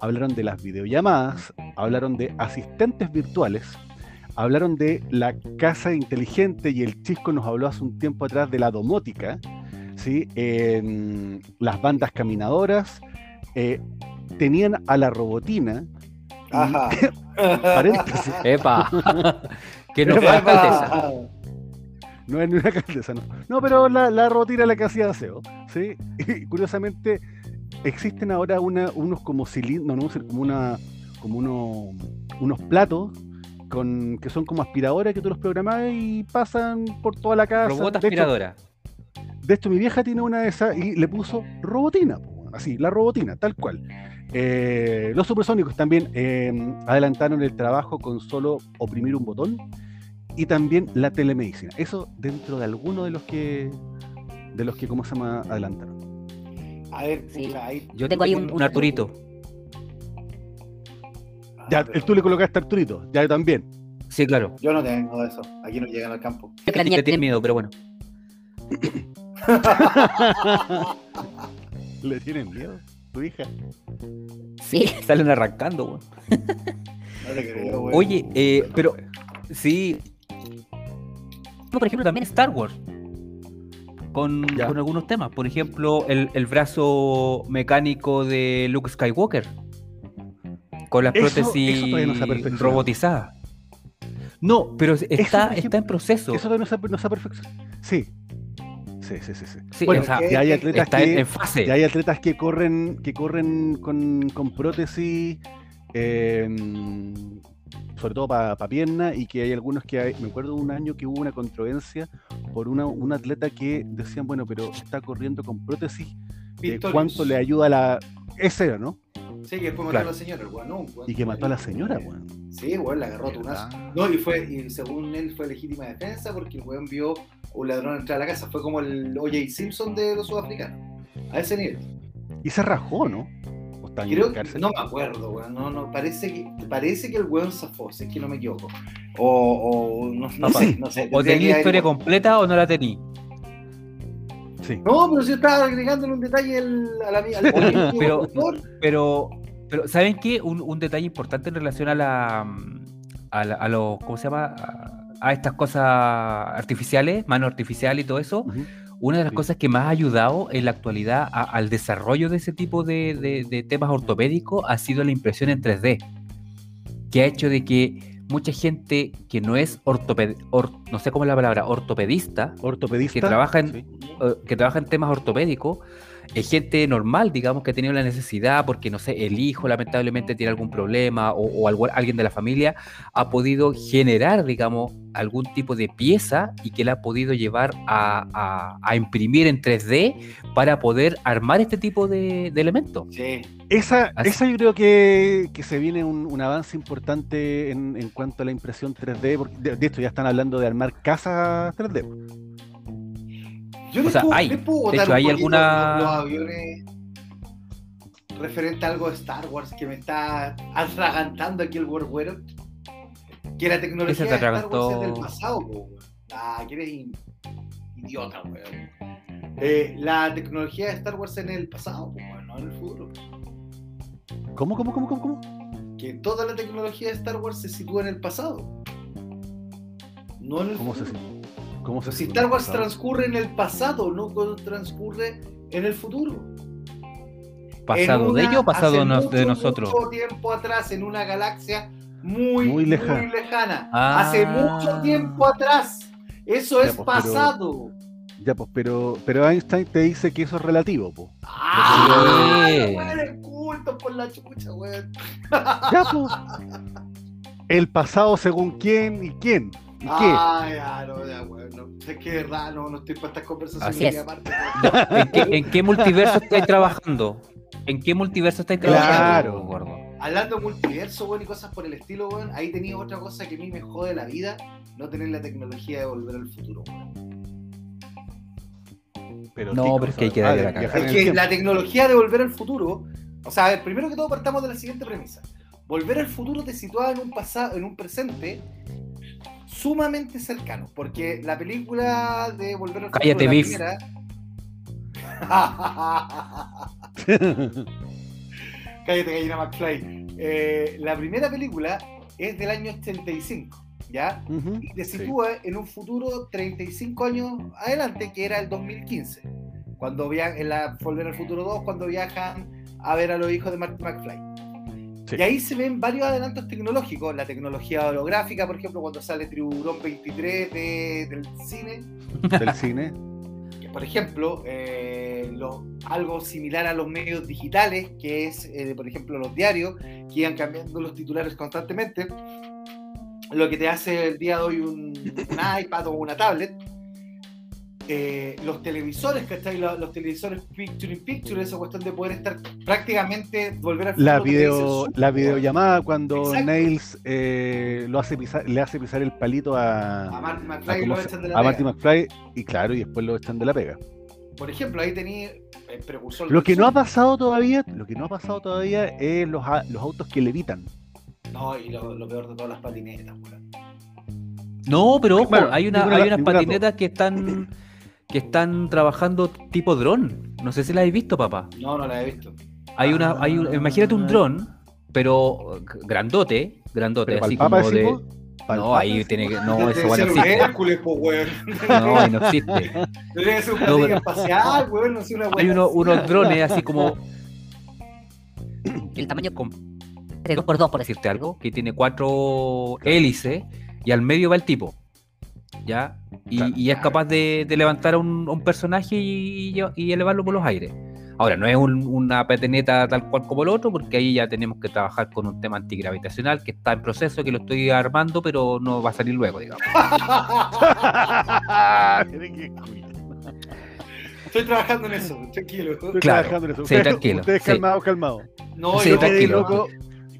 hablaron de las videollamadas, hablaron de asistentes virtuales, hablaron de la casa inteligente y el Chisco nos habló hace un tiempo atrás de la domótica, ¿sí? Em, las bandas caminadoras, eh, tenían a la robotina, y- Ajá. (laughs) paréntesis, Epa, (laughs) que no Epa. falta esa. no es ni una alcaldesa, no. No, pero la, la robotina es la que hacía aseo, ¿sí? (laughs) Y curiosamente existen ahora una, unos como cilindros, no, como una, como uno- unos platos con, que son como aspiradoras que tú los programas y pasan por toda la casa. Robot De hecho, aspiradora. De hecho, mi vieja tiene una de esas y le puso robotina, así, la robotina, tal cual. Eh, los supersónicos también eh, adelantaron el trabajo con solo oprimir un botón y también la telemedicina. Eso dentro de alguno de los que, de los que, ¿cómo se llama? Adelantaron. A ver, Sí. ahí. Yo tengo ahí un- un Arturito. Ah, Ya, pero tú le colocaste a Arturito, ya yo también. Sí, claro. Yo no tengo eso. Aquí no llegan al campo. que la niña Te tiene miedo, pero bueno. (laughs) ¿Le tienen miedo? ¿Tu hija? Sí, (laughs) Salen arrancando, weón. No te creo, güey. Oye, eh, pero sí. Por ejemplo, también Star Wars. Con, algunos temas. Por ejemplo, el, el brazo mecánico de Luke Skywalker. Con las Eso- prótesis eso no robotizadas. No, pero está, ejemplo, está en proceso. Eso todavía no se ha, no perfeccionado. Sí. Sí, sí, sí. sí. Sí, bueno, o sea, ya hay atletas está que, en fase. Ya hay atletas que corren, que corren con, con prótesis, eh, sobre todo para pierna, y que hay algunos que hay, me acuerdo de un año que hubo una controversia por una, un atleta que decían, bueno, pero está corriendo con prótesis, ¿de Pistorius. cuánto le ayuda a la... Ese era, ¿no? Sí, que después mató Claro. a la señora, el weón. Y que mató a la señora, weón. Sí, weón, la agarró a tunazo. No, y fue, y según él fue legítima defensa porque el weón vio un ladrón entrar a la casa. Fue como el O.J. Simpson de los sudafricanos. A ese nivel. Y se rajó, ¿no? ¿O está en Creo cárcel? no me acuerdo, weón. No, no, parece que, parece que el weón zafó, si es que no me equivoco. O, o no, sé, no sé. O tenía historia completa o no la tenía. Sí. No, pero si yo estaba agregándole un detalle al, a la, al (laughs) político Pero-. Pero, pero ¿saben qué? Un, un detalle importante en relación a la a, la- a los, ¿cómo se llama? A, a estas cosas artificiales, mano artificial y todo eso. Una de las Sí. cosas que más ha ayudado en la actualidad a- al desarrollo de ese tipo de, de- de temas ortopédicos ha sido la impresión en 3D, que ha hecho de que mucha gente que no es ortoped, or- no sé cómo es la palabra, ortopedista, Ortopedista. que trabaja en, Sí. eh, que trabaja en temas ortopédicos, es gente normal, digamos, que ha tenido la necesidad, porque no sé, el hijo lamentablemente tiene algún problema o, o algu- alguien de la familia ha podido generar, digamos, algún tipo de pieza y que la ha podido llevar a, a- a imprimir en 3D para poder armar este tipo de, de elementos. Sí. Esa, Así- esa yo creo que, que se viene un, un avance importante en, en cuanto a la impresión 3D, porque de, de esto ya están hablando de armar casas 3D. Yo O sea, puedo, hay. les puedo De hecho, hay alguna- los, aviones referente a algo de Star Wars que me está atragantando aquí el Warware. Que la tecnología se de Star Wars es del pasado, po, weón. Ah, que eres in- idiota, weón. Eh, la tecnología de Star Wars en el pasado, po, weón, no en el futuro. ¿Cómo, cómo, cómo, cómo? cómo? Que toda la tecnología de Star Wars se sitúa en el pasado. No en el ¿Cómo se, futuro. Cómo se Si Star Wars pasado? transcurre en el pasado, no transcurre en el futuro. ¿Pasado de ellos o pasado de nosotros? Mucho tiempo atrás, en una galaxia muy, Muy muy lejana. Ah. Hace mucho tiempo atrás. Eso Ya, es pues, pero- pasado. Ya, pues, pero, pero Einstein te dice que eso es relativo, pues. ¡Ah! Culto por la chucha, weón. Ya, pues. El pasado según quién y quién. ¿Y qué? Ah, ya, no, ya. No. Es que de verdad, no, no estoy para estas conversaciones. Es. aparte. ¿En qué, en qué (laughs) multiverso estáis trabajando? ¿En qué multiverso estáis trabajando? Claro. gordo? Hablando de multiverso, weón, y cosas por el estilo, weón, ahí tenía otra cosa que a mí me jode la vida, no tener la tecnología de volver al futuro. Pero, No, ¿qué pero es que hay que Ah, darle de la Es que tiempo. la tecnología de volver al futuro, o sea, a ver, primero que todo partamos de la siguiente premisa. Volver al futuro te situaba en un pasado, en un presente sumamente cercano, porque la película de Volver al Cállate, futuro la primera- (laughs) Cállate, gallina McFly. Eh, la primera película es del año 85, ¿ya? Ujú, y te sí. sitúa en un futuro 35 años adelante, que era el 2015, cuando via en la Volver al Futuro 2, cuando viajan a ver a los hijos de Marty McFly. Sí. Y ahí se ven varios adelantos tecnológicos, la tecnología holográfica, por ejemplo, cuando sale Tiburón 23 de- del cine, Del cine. (laughs) que por ejemplo, eh, lo- algo similar a los medios digitales, que es, eh, por ejemplo, los diarios, que iban cambiando los titulares constantemente, lo que te hace el día de hoy un, un (laughs) iPad o una tablet. Eh, los televisores, ¿cachai? Los, los televisores picture in picture, esa cuestión de poder estar prácticamente, volver al La video, super, la videollamada cuando Exacto. Nails eh, lo hace pisar, le hace pisar el palito a, A Marty a McFly cómo lo echan de la a Marty. McFly y claro, y después lo echan de la pega. Por ejemplo, ahí tenía el precursor. Lo que no ha pasado todavía, lo que no ha pasado todavía es los, a- los autos que levitan. No, y lo, lo peor de todas las patinetas, weón. No, pero ojo, Bueno, hay, una, ninguna- hay unas patinetas que están (laughs) que están trabajando tipo dron. No sé si las habéis visto, papá. No, no la he visto. Hay una, hay un- imagínate un dron, pero grandote, grandote, Pero así como de. decimos, No, ahí tiene que. No, Debe eso bueno existe. Hércules, po, weón. No, ahí no existe. Debería ser un No, platillo pero- espacial, weón. No sé, una Hay uno- unos drones así como. El tamaño con- de 2 por 2 por por decirte algo, que tiene cuatro hélices y al medio va el tipo. ¿Ya? Y, Claro. y es capaz de, de levantar a un, personaje y, elevarlo por los aires. Ahora, no es un- una patineta tal cual como el otro, porque ahí ya tenemos que trabajar con un tema antigravitacional que está en proceso, que lo estoy armando, pero no va a salir luego, digamos. (laughs) Estoy trabajando en eso, tranquilo. Estoy Claro, trabajando en eso. sí, tranquilo, ustedes sí. calmados, calmados. No, Sí, yo tranquilo. loco.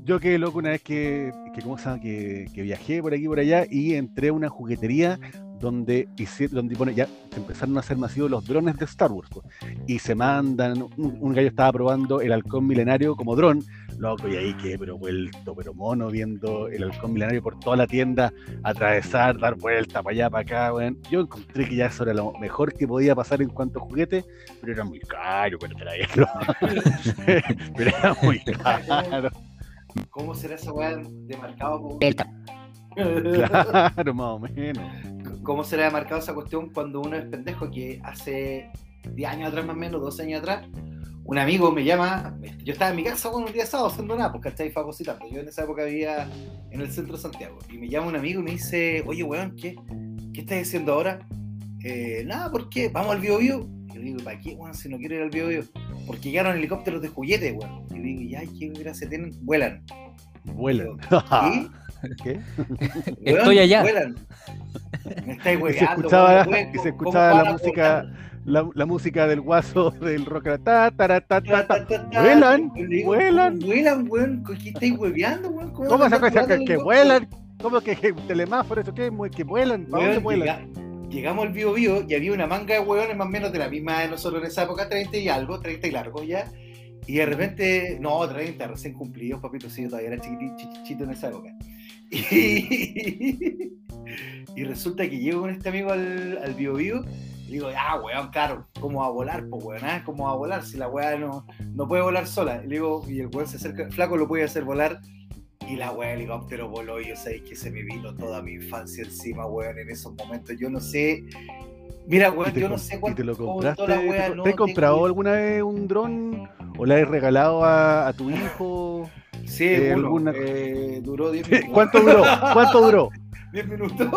Yo quedé loco una vez que, que ¿cómo se llama? Que, viajé por aquí por allá y entré a una juguetería donde, donde bueno, ya empezaron a hacer masivos los drones de Star Wars. y se mandan, un, gallo estaba probando el halcón milenario como dron, loco, y ahí que pero vuelto, pero mono, viendo el halcón milenario por toda la tienda, atravesar, dar vuelta para allá, para acá, weón. Yo encontré que ya eso era lo mejor que podía pasar en cuanto a juguete, pero era muy caro, pero traerlo. (laughs) pero era muy caro, ¿Cómo será esa weá de marcado? po? Delta. (laughs) claro, más o menos. ¿Cómo será de marcado esa cuestión cuando uno es pendejo? Que hace 10 años atrás, más o menos, 12 años atrás, un amigo me llama. Yo estaba en mi casa un día sábado haciendo nada, pues cachai, fagocitando. Yo en esa época vivía en el centro de Santiago. Y me llama un amigo y me dice: Oye, weón, ¿qué, qué estás haciendo ahora? "Eh, nada, ¿por qué? ¿Vamos al Bio Bio? Y yo digo, ¿para qué, weón, si no quiero ir al Bio Bio? Porque llegaron helicópteros de juguete, weón. Y yo digo, ya, ¿qué gracia tienen? Vuelan. Vuelan. ¿Sí? ¿Qué? (laughs) (laughs) Estoy allá. Vuelan. Me estáis (laughs) Y se hueveando, escuchaba- weón, weón, y se ¿cómo- escuchaba cómo la música- volar? La, la música del guaso del rock ta, ta, ta, ta. Ta, ta, ta, Vuelan, vuelan. ¿cómo Vuelan, weón. ¿Con qué estáis hueveando, weón? ¿Cómo cosa volando que, que vuelan? ¿Cómo que, que telemáforo, eso qué? Que vuelan, ¿para dónde Weón, vuelan? Llega- llegamos al Bio Bio y había una manga de hueones más o menos de la misma de nosotros en esa época, 30 y algo, 30 y largo ya. Y de repente, no, 30, recién cumplidos, papito, sí, yo todavía era chiquitito, en esa época. Y, (laughs) y resulta que llego con este amigo al, al Bio Bio y digo, ah, weón, claro, ¿cómo va a volar, pues, weón? ah? ¿Cómo va a volar si la weá no, no puede volar sola? Y le digo, y el weón se acerca, flaco lo puede hacer volar. Y la weá del helicóptero voló y yo sabéis que se me vino toda mi infancia encima, weón, en esos momentos. Yo no sé. Mira, ¿Y weón, te, yo no sé cuánto te lo compraste? la ¿Te, weá, co- no te has comprado alguna vez un dron? ¿O le has regalado a, a tu hijo? Sí, eh, uno, alguna- eh, duró 10 (laughs) minutos. ¿Cuánto duró? ¿Cuánto duró? (laughs) 10 minutos.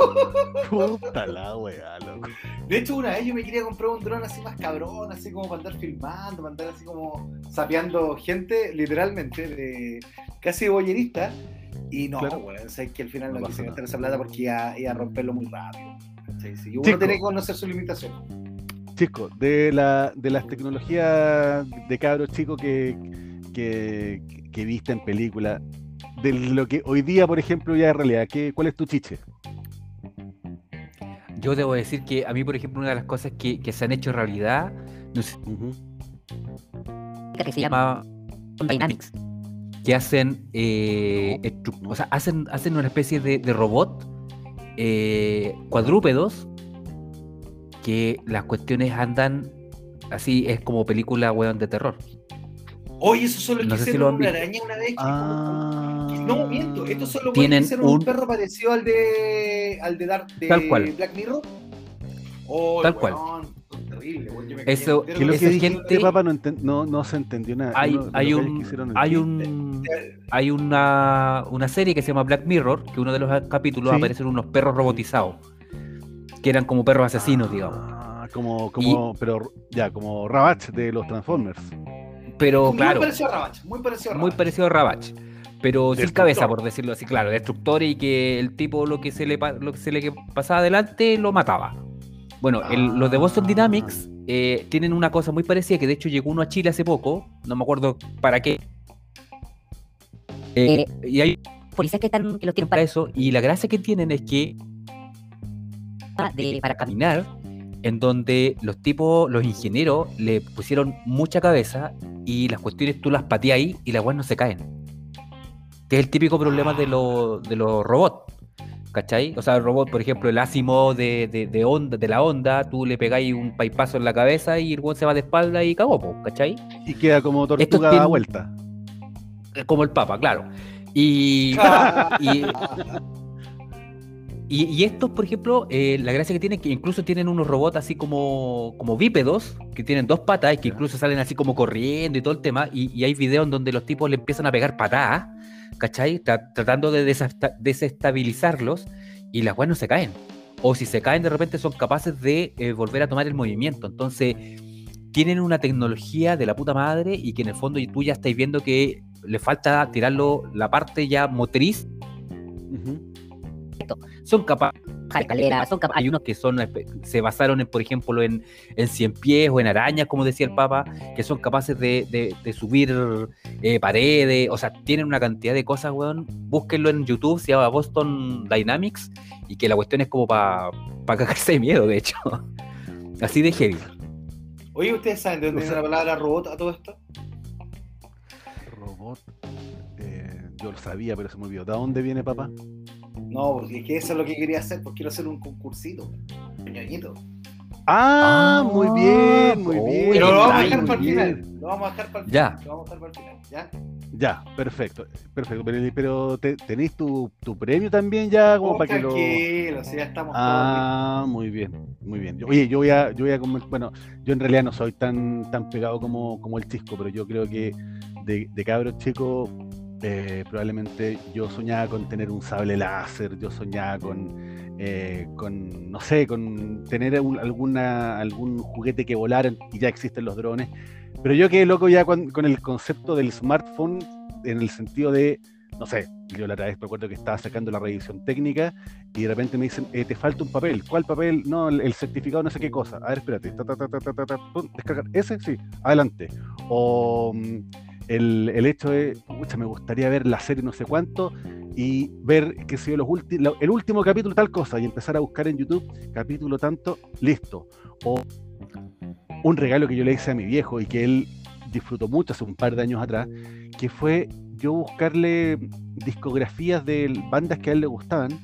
Puta la weá, loco. De hecho, una vez yo me quería comprar un dron así más cabrón, así como para andar filmando, para andar así como sapeando gente, literalmente, de casi de boyerista. Y no, Claro. weón, sabes que al final No no, quise gastar esa plata porque iba, iba a romperlo muy rápido. Sí, uno Chico. tiene que conocer su limitación. Chicos, de, la, de las tecnologías de cabros chicos que, que, que viste en película, de lo que hoy día, por ejemplo, ya es realidad, ¿qué, ¿cuál es tu chiche? Yo debo decir que a mí, por ejemplo, una de las cosas que, que se han hecho realidad, no sé, que se llama Dynamics. que hacen, eh, o sea, hacen, hacen una especie de, de robot eh, cuadrúpedos que las cuestiones andan así, es como película weón de terror. Oye, eso solo No que sé si hicieron lo han una araña una vez. que- Ah. No, miento. Esto solo Tienen hicieron un... un- perro parecido al de al de, Dark, de Tal cual. Black Mirror. Oh, Tal cual. terrible, yo me caí Eso- entero ¿Qué es lo que dijiste, gente- papá? No, no, no se entendió nada. Hay, hay un, hay un, hay una, una serie que se llama Black Mirror, que uno de los capítulos Sí. aparecen unos perros robotizados, que eran como perros asesinos, digamos. Ah, como, como, pero ya, como Rabach de los Transformers. Pero Muy claro, parecido a Ravage, muy parecido a muy Ravage. parecido a Ravage, pero sin cabeza, por decirlo así, claro, destructor y que el tipo lo que se le, lo que se le pasaba adelante lo mataba. Bueno, el- los de Boston Ah. Dynamics eh, tienen una cosa muy parecida, que de hecho llegó uno a Chile hace poco, no me acuerdo para qué. Eh, y hay Policías que están que los tienen para eso, y la gracia que tienen es que de, para caminar. en donde los tipos, los ingenieros, le pusieron mucha cabeza y las cuestiones tú las pateas ahí y las weas no se caen. Que es el típico problema de, los- de los robots. ¿Cachai? O sea, el robot, por ejemplo, el Asimo de, de, de onda, de la onda, tú le pegáis un paipazo en la cabeza y el weón se va de espalda y cagó, po, ¿cachai? Y queda como tortuga a vuelta. Es Como el Papa, claro. Y, (laughs) y, y, y estos, por ejemplo, eh, la gracia que tienen es que incluso tienen unos robots así como, como bípedos, que tienen dos patas y que incluso salen así como corriendo y todo el tema. Y, y hay videos en donde los tipos le empiezan a pegar patadas, ¿cachai? Tra- tratando de desesta- desestabilizarlos y las weas no se caen. O si se caen, de repente son capaces de eh, volver a tomar el movimiento. Entonces, tienen una tecnología de la puta madre y que en el fondo tú ya estáis viendo que le falta tirarlo la parte ya motriz Son capaces son hay unos que son espe- se basaron en, por ejemplo, en, en cien pies o en arañas, como decía el Papa, que son capaces de, de- de subir eh, paredes, o sea, tienen una cantidad de cosas, weón. Búsquenlo en YouTube, se llama Boston Dynamics, y que la cuestión es como para cagarse de miedo, de hecho. (laughs) Así de heavy. Oye, ¿ustedes saben de dónde O viene sea- la palabra robot a todo esto? Robot. eh, yo lo sabía, pero se me olvidó. ¿De dónde viene papá? No, porque es que eso es lo que quería hacer, porque quiero hacer un concursito. ñoñito. Ah, muy bien, muy oh, bien. Pero lo vamos a dejar para el final. Lo vamos a dejar para el Ya. final. Lo vamos a dejar para el final. ¿Ya? Ya, perfecto, perfecto. Pero, pero te- tenéis tu, tu premio también ya como Oh, para que lo. tranquilo, si ya estamos Ah, muy bien, muy bien. Yo- Oye, yo voy a, yo voy a comer, bueno, yo en realidad no soy tan, tan pegado como, como el chisco, pero yo creo que de, de cabro chico, eh, probablemente yo soñaba con tener un sable láser, yo soñaba con, eh, no sé, con tener un- alguna, algún juguete que volara, y ya existen los drones. Pero yo quedé loco ya con, el concepto del smartphone en el sentido de, no sé, yo la otra vez me acuerdo que estaba sacando la revisión técnica y de repente me dicen, eh, te falta un papel. ¿Cuál papel? No, el, certificado no sé qué cosa. A ver, espérate. Ta, ta, ta, descargar. ¿Ese? Sí, adelante. O mm, el, el hecho de, pucha, me gustaría ver la serie no sé cuánto y ver, qué sé yo, los lo- el último capítulo tal cosa y empezar a buscar en YouTube capítulo tanto, listo. O un regalo que yo le hice a mi viejo y que él disfrutó mucho hace un par de años atrás, que fue yo buscarle discografías de bandas que a él le gustaban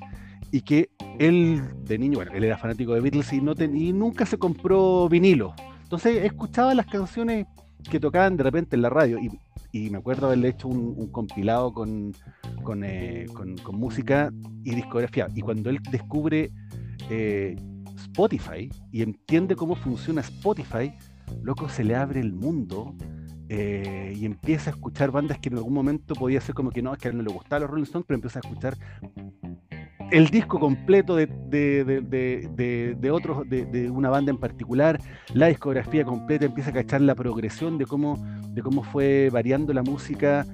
y que él de niño, bueno, él era fanático de Beatles y, no ten- y nunca se compró vinilo. Entonces escuchaba las canciones que tocaban de repente en la radio y, me acuerdo haberle hecho un, un compilado con, con, eh, con- música y discografía. Y cuando él descubre eh, Spotify y entiende cómo funciona Spotify, loco, se le abre el mundo eh, y empieza a escuchar bandas que en algún momento podía ser como que no, es que a él no le gustaban los Rolling Stones, pero empieza a escuchar el disco completo de, de, de, de- de- una banda en particular, la discografía completa, empieza a cachar la progresión de cómo, de cómo fue variando la música,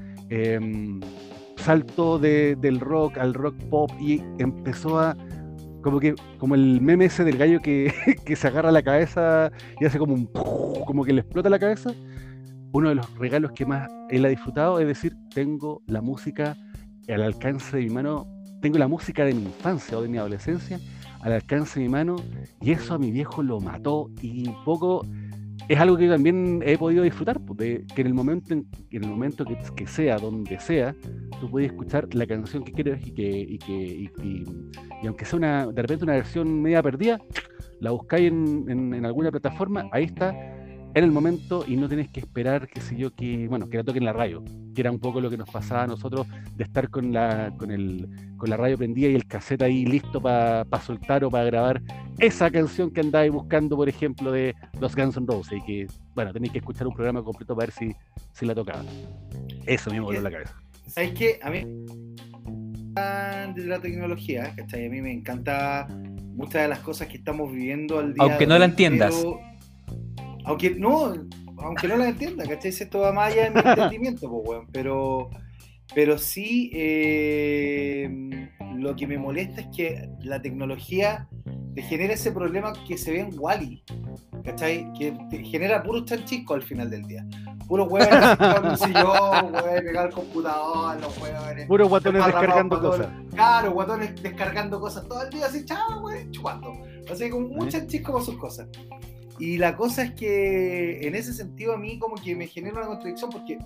saltó de- del rock al rock pop y empezó a como que como el meme ese del gallo que, (laughs) que se agarra la cabeza y hace como un (laughs) como que le explota la cabeza. Uno de los regalos que más él ha disfrutado es decir tengo la música al alcance de mi mano tengo la música de mi infancia o de mi adolescencia al alcance de mi mano y eso a mi viejo lo mató y un poco es algo que yo también he podido disfrutar, pues, de que en el momento en, el momento que, sea, donde sea, tú puedes escuchar la canción que quieres y que, y que y, y- y aunque sea una, de repente una versión media perdida, la buscáis en- en alguna plataforma, ahí está, en el momento y no tenés que esperar, qué sé yo, que, bueno, que la toquen en la radio, que era un poco lo que nos pasaba a nosotros de estar con la, con el, con la radio prendida y el cassette ahí listo para soltar o para grabar esa canción que andáis buscando, por ejemplo, de los Guns N' Roses, y que, bueno, tenéis que escuchar un programa completo para ver si, si la tocaban. Eso me voló la cabeza. ¿Sabes qué? A mí de la tecnología, ¿cachai? A mí me encanta muchas de las cosas que estamos viviendo al día Aunque no la entiendas. pero- Aunque no, aunque no la entienda, ¿cachai? Esto va más allá de mi (laughs) entendimiento, pues, weón. Pero, pero sí, eh, lo que me molesta es que la tecnología te genera ese problema que se ve en Wally, ¿cachai? Que te genera puros chanchicos al final del día. Puros huevones en un sillón, huevones pegar al computador, los huevones. Puros guatones descargando todo cosas. Claro, guatones descargando cosas todo el día, así, chao, güey, chupando. Así como ¿Eh? muchas chicas con sus cosas. Y la cosa es que en ese sentido a mí como que me genera una contradicción porque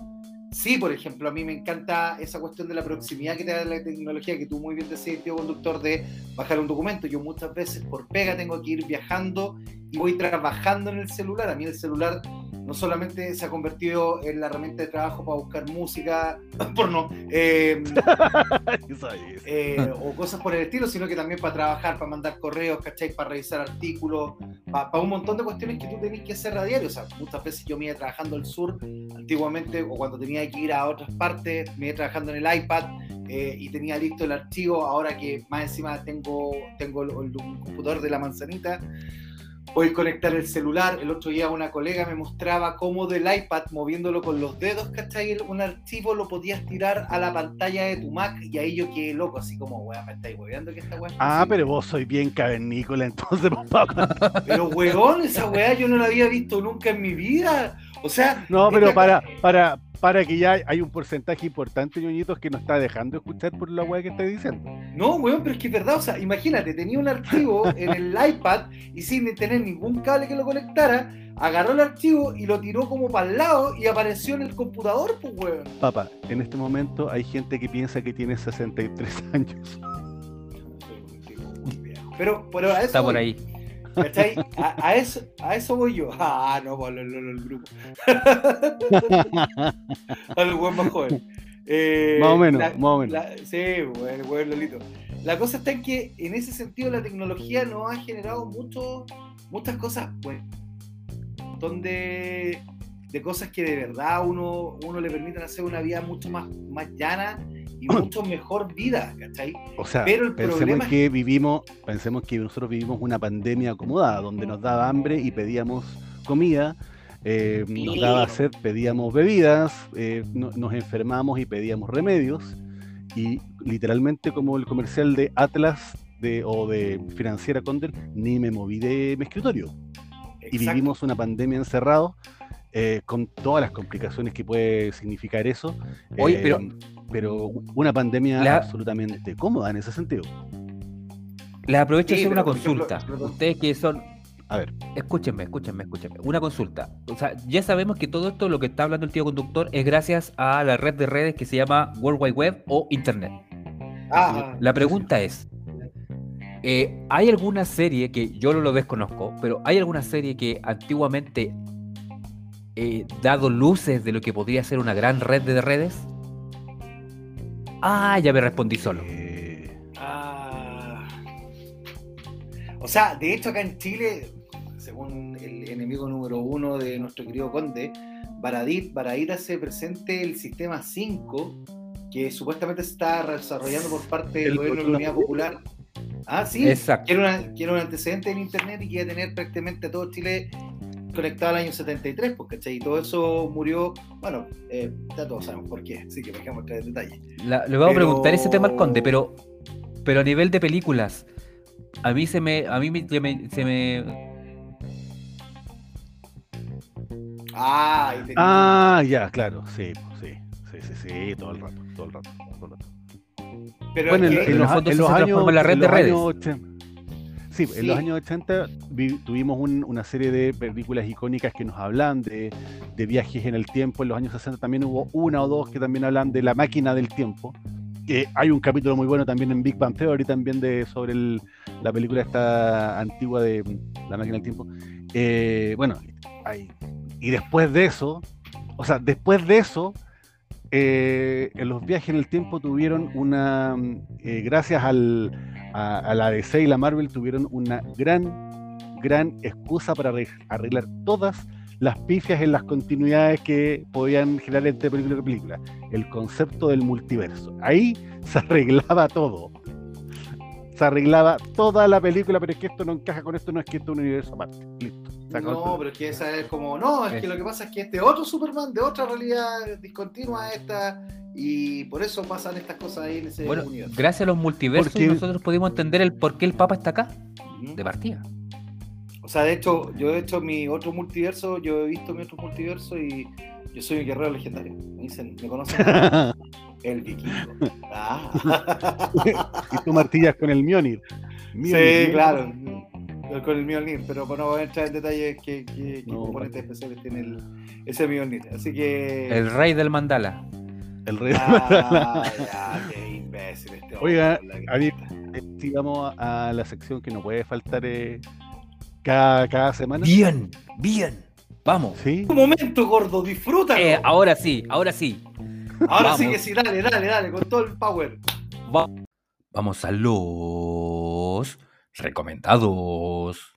sí, por ejemplo, a mí me encanta esa cuestión de la proximidad que te da la tecnología, que tú muy bien decías, tío conductor, de bajar un documento. Yo muchas veces por pega tengo que ir viajando y voy trabajando en el celular. A mí el celular no solamente se ha convertido en la herramienta de trabajo para buscar música, (coughs) porno, (laughs) eh, eh, o cosas por el estilo, sino que también para trabajar, para mandar correos, ¿cachai? Para revisar artículos, para, un montón de cuestiones que tú tenés que hacer a diario. O sea, muchas veces yo me iba trabajando al sur antiguamente, o cuando tenía que ir a otras partes, me iba trabajando en el iPad eh, y tenía listo el archivo. Ahora que más encima tengo, tengo el, el- computador de la manzanita. Podéis conectar el celular. El otro día una colega me mostraba cómo del iPad, moviéndolo con los dedos, ¿cachai? Un archivo lo podías tirar a la pantalla de tu Mac y ahí yo quedé loco, así como, weón, me estáis hueveando que esta weá Ah, posible". pero vos sois bien cavernícola, entonces, (laughs) papá. Pero weón, esa weá yo no la había visto nunca en mi vida. O sea, No, pero para, para, para que ya hay un porcentaje importante, ñoñitos, que no está dejando escuchar por la weá que estáis diciendo. No, weón, pero es que es verdad, o sea, imagínate, tenía un archivo en el (laughs) iPad y sin tener ningún cable que lo conectara, agarró el archivo y lo tiró como para el lado y apareció en el computador, pues weón. Papá, en este momento hay gente que piensa que tiene 63 años. Pero, pero a eso Está por voy, ahí. ¿Cachai? A, a eso, a eso voy yo. (laughs) Ah, no, pues, lo- lo- lo- el grupo. (laughs) Al más joven. Eh, más o menos, la- más o menos. La- sí, bueno, bueno, Lolito. La cosa está en que en ese sentido la tecnología nos ha generado mucho, muchas cosas, pues, un montón de, de cosas que de verdad uno, uno le permiten hacer una vida mucho más, más llana y mucho mejor vida, ¿cachai? O sea, pero el pensemos problema es- que vivimos, pensemos que nosotros vivimos una pandemia acomodada, donde nos daba hambre y pedíamos comida, eh, nos daba sed, pedíamos bebidas, eh, no- nos enfermamos y pedíamos remedios, y literalmente como el comercial de Atlas de, o de Financiera Condel, ni me moví de mi escritorio. Y Exacto. vivimos una pandemia encerrados. eh, con todas las complicaciones que puede significar eso. Oye, eh, pero- pero una pandemia La- absolutamente cómoda en ese sentido. Les aprovecho de Sí, hacer una ejemplo, consulta. Ustedes que son. A ver, Escúchenme, escúchenme, escúchenme. Una consulta. O sea, ya sabemos que todo esto, lo que está hablando el tío conductor, es gracias a la red de redes que se llama World Wide Web o Internet. Ah, La pregunta es: eh, ¿hay alguna serie que yo no lo desconozco, pero hay alguna serie que antiguamente eh, dado luces de lo que podría ser una gran red de redes? Ah, ya me respondí solo. eh, Ah. O sea, de hecho acá en Chile, según el enemigo número uno de nuestro querido conde, Baradit, Baradit hace presente el sistema 5, que supuestamente se está desarrollando por parte del El gobierno de la Unidad Popular. Ah, sí, Exacto. una- era un antecedente en Internet y que iba a tener prácticamente todo Chile conectado al año 73, porque ¿cachai? Y todo eso murió, bueno, eh, ya todos sabemos por qué, así que dejemos entrar en detalle. La- le vamos a preguntar ese tema al conde, pero, pero a nivel de películas, a mí se me, a mí me, se me, se me- Ah, Ah, ya, claro, sí, sí, sí, sí, sí, todo el rato, todo el rato, todo el rato. pero Bueno, en, en en los, en los años, la red en de los redes. años 80 sí, en los años 80 vi- tuvimos un- una serie de películas icónicas que nos hablan de, de viajes en el tiempo. En los años 60 también hubo una o dos que también hablan de la máquina del tiempo. Hay un capítulo muy bueno también en Big Bang Theory también de sobre el- la película esta antigua de mm, la máquina del tiempo. Eh, bueno, hay- y después de eso, o sea, después de eso, eh, en los viajes en el tiempo tuvieron una, mm, eh, gracias al, a, la DC y la Marvel, tuvieron una gran, gran excusa para arreg- arreglar todas las pifias en las continuidades que podían generar entre película y película. El concepto del multiverso. Ahí (laughs) se arreglaba todo. Se arreglaba toda la película, pero es que esto no encaja con esto, no es que esto es un universo aparte. Listo. No, pero es que esa es como, no, es que lo que pasa es que este otro Superman de otra realidad discontinua esta y por eso pasan estas cosas ahí en ese bueno, universo. gracias a los multiversos Porque- nosotros pudimos entender el por qué el Papa está acá, de partida. O sea, de hecho, yo he hecho mi otro multiverso, yo he visto mi otro multiverso y yo soy un guerrero legendario. Me dicen, me conocen (laughs) el vikingo. Ah. (laughs) y tú martillas con el Mjolnir. sí, Mjolnir. claro. Con el Mjolnir, pero bueno, no voy a entrar en detalles qué, qué- qué No, componentes especiales tiene el, ese Mjolnir. Así que. El rey del mandala. El rey. Ah, ya, qué imbécil este hombre, Oiga, a mí- cresta. Si vamos a la sección que no puede faltar eh, cada, cada semana. Bien, bien. Vamos. Sí. Un momento, gordo, disfrútalo. Eh, ahora sí, ahora sí. Ahora sí vamos. que sí, dale, dale, dale, con todo el power. Va- Vamos a los recomendados.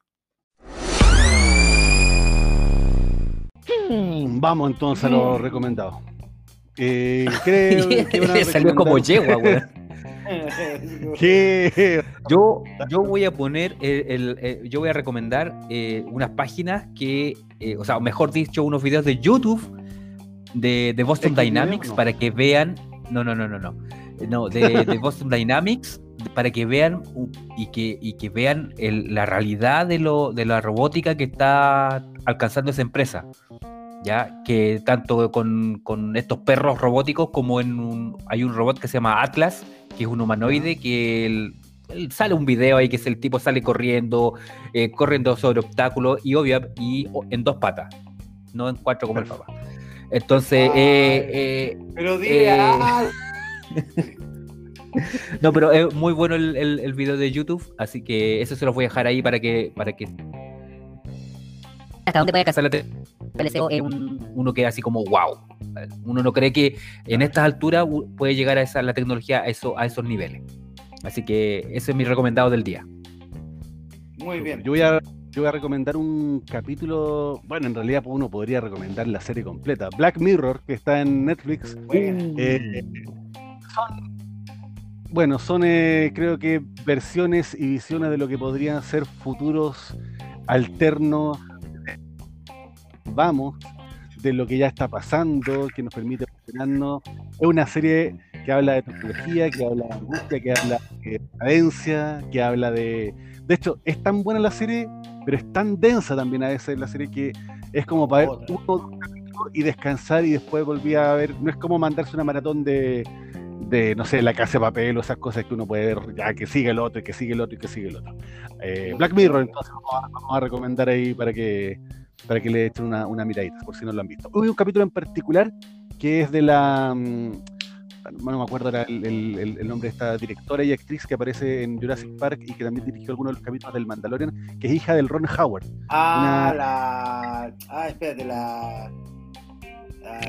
Mm, Vamos entonces a los (laughs) recomendados. Eh, (laughs) creo que (laughs) Salió como yegua, weón. ¿Qué Yo, yo voy a poner, el, el- eh, yo voy a recomendar eh, unas páginas que, eh, o sea, o mejor dicho, unos videos de YouTube de, de Boston ¿X Dynamics? No. para que vean, no, no, no, no, no, no, de, de Boston Dynamics para que vean y que, y que vean el- la realidad de, lo, de la robótica que está alcanzando esa empresa. Ya que tanto con, con estos perros robóticos como en un, hay un robot que se llama Atlas, que es un humanoide que el- el- sale un video ahí que es el tipo sale corriendo, eh, corriendo sobre obstáculos y obvio y en dos patas, no en cuatro como el papá. Entonces, eh, eh, Pero dile. (laughs) (laughs) (laughs) no, pero es muy bueno el, el- el video de YouTube, así que eso se los voy a dejar ahí para que para que ¿Hasta dónde puede alcanzar la un uno quede así como wow. Uno no cree que en estas alturas puede llegar a esa la tecnología a eso, a esos niveles. Así que ese es mi recomendado del día. Muy bien. Yo voy a, yo voy a recomendar un capítulo, bueno, en realidad uno podría recomendar la serie completa. Black Mirror, que está en Netflix. Eh, son, bueno, son eh, creo que versiones y visiones de lo que podrían ser futuros alternos. Vamos, de lo que ya está pasando, que nos permite funcionarnos. Es una serie que habla de tecnología, que habla de angustia, que habla de cadencia, que habla de... De hecho, es tan buena la serie, pero es tan densa también a veces la serie que es como para ver uno y descansar y después volví a ver. No es como mandarse una maratón de, de no sé, la casa de papel o esas cosas que uno puede ver, ya que sigue el otro, y que sigue el otro y que sigue el otro. Eh, Black Mirror, entonces vamos a, vamos a recomendar ahí para que, para que le echen una, una miradita, por si no lo han visto. Hubo un capítulo en particular que es de la. mm, No me acuerdo el, el- el- el nombre de esta directora y actriz que aparece en Jurassic Park y que también dirigió algunos de los capítulos del Mandalorian, que es hija del Ron Howard. Ah, una- la. Ah, espérate, la.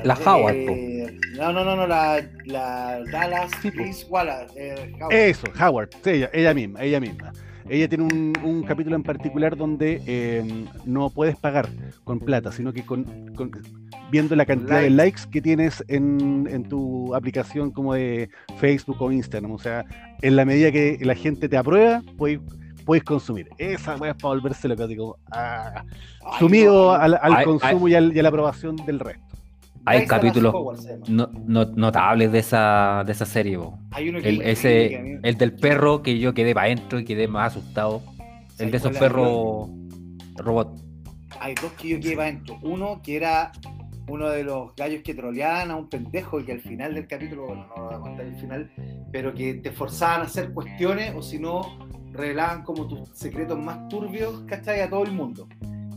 La Howard, eh, No, no, no, no, la, la Dallas Sí, Wallace. eh, Howard. Eso, Howard, sí, ella, ella misma, ella misma. Ella tiene un, un capítulo en particular donde eh, no puedes pagar con plata, sino que con, con- viendo la cantidad de Likes. que tienes en, en tu aplicación como de Facebook o Instagram. O sea, en la medida que la gente te aprueba, puedes, puedes consumir. Esa es para volverse loco, como ah, sumido al, al Ay, consumo y, al- y a la aprobación del resto. Hay capítulos no, no- notables de esa, de esa serie. bo. Hay uno que El, que ese, mí- el del perro que yo quedé para adentro y quedé más asustado. El de esos ¿Sabes cuál perros robot. Hay dos que yo quedé para adentro. Uno que era uno de los gallos que troleaban a un pendejo y que al final del capítulo, bueno, no voy a contar el final, pero que te forzaban a hacer cuestiones o si no, revelaban como tus secretos más turbios, ¿cachai? A todo el mundo.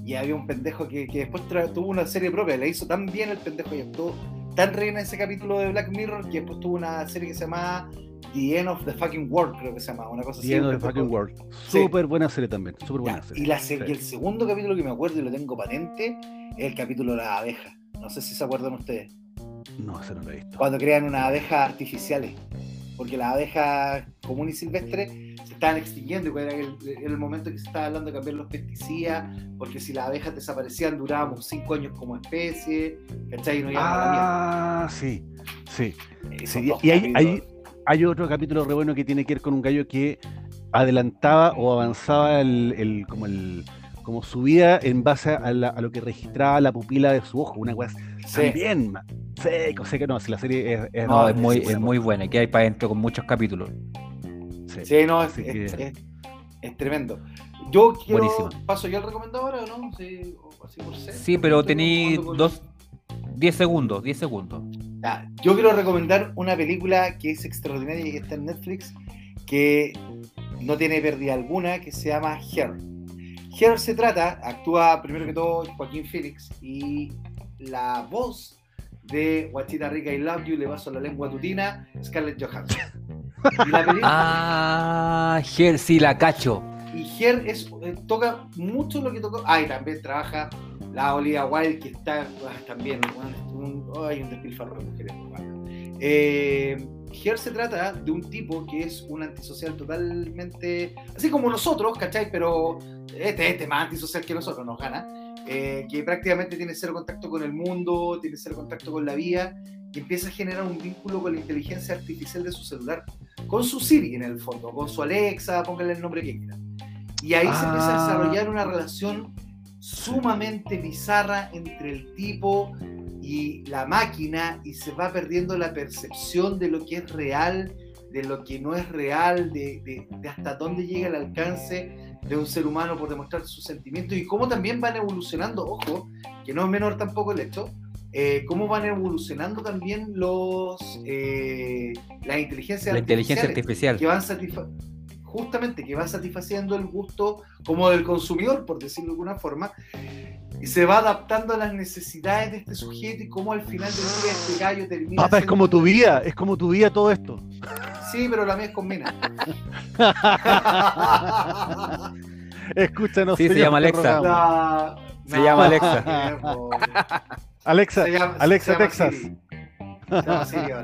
Y había un pendejo que, que después tuvo una serie propia, le hizo tan bien el pendejo y actuó tan reina ese capítulo de Black Mirror que después tuvo una serie que se llamaba The End of the Fucking World, creo que se llama, una cosa así. The End of the Fucking World. Sí. Súper buena serie también, súper buena ya, serie. y, la Sí. y el segundo capítulo que me acuerdo y lo tengo patente es el capítulo de las abejas. No sé si se acuerdan ustedes. No, ese no lo he visto. Cuando crean unas abejas artificiales. Porque las abejas comunes y silvestres estaban extinguiendo. y Era el, era el momento que se estaba hablando de cambiar los pesticidas. Porque si las abejas desaparecían, durábamos cinco años como especie. ¿Cachai? Y no Ah, sí, sí. y hay- hay-. Hay otro capítulo re bueno que tiene que ver con un gallo que adelantaba o avanzaba el, el- como el como su vida en base a, la- a lo que registraba la pupila de su ojo, una cosa Sí. también ma- seco, sé que no, si la serie es, es- No, No, es muy, es muy buena. Que hay para adentro con muchos capítulos. Sí. Sí, no, es, es- es- es tremendo. Yo quiero. Buenísimo. ¿Paso yo el recomendado ahora o no? Sí, así por ser. Sí, pero con- dos, 10 segundos, 10 segundos. Yo quiero recomendar una película que es extraordinaria y que está en Netflix, que no tiene pérdida alguna, que se llama Her. Her se trata, actúa primero que todo Joaquín Phoenix y la voz de Guachita Rica y Love You, le paso la lengua tutina, Scarlett Johansson. Y la película, Ah, Ger, sí, la cacho. y Her es, eh, toca mucho lo que tocó. Ah, y también trabaja la Olivia Wilde, que está ah, también un, un, ay, un despilfarro de mujeres. Eh, Her se trata de un tipo que es un antisocial totalmente. Así como nosotros, ¿cachai? Pero este, este más antisocial que nosotros, nos gana. eh, que prácticamente tiene cero contacto con el mundo, tiene cero contacto con la vida, y empieza a generar un vínculo con la inteligencia artificial de su celular. con su Siri en el fondo, con su Alexa, póngale el nombre que quieran. Y ahí se empieza a Ah. desarrollar una relación sumamente bizarra entre el tipo y la máquina y se va perdiendo la percepción de lo que es real, de lo que no es real, de, de- de hasta dónde llega el alcance de un ser humano por demostrar sus sentimientos y cómo también van evolucionando, ojo, que no es menor tampoco el hecho, eh, cómo van evolucionando también los eh, las inteligencias La inteligencia artificial. que van satisfa- justamente que va satisfaciendo el gusto como del consumidor, por decirlo de alguna forma, y se va adaptando a las necesidades de este sujeto y cómo al final del día este gallo termina. Papá, es como tu vida, es como tu vida todo esto. Sí, pero la mía es con mina. (laughs) Escúchanos. Sí, se llama Alexa. Se llama Alexa. (laughs) Alexa, llama- Alexa, Texas. Siri. Siri. (laughs)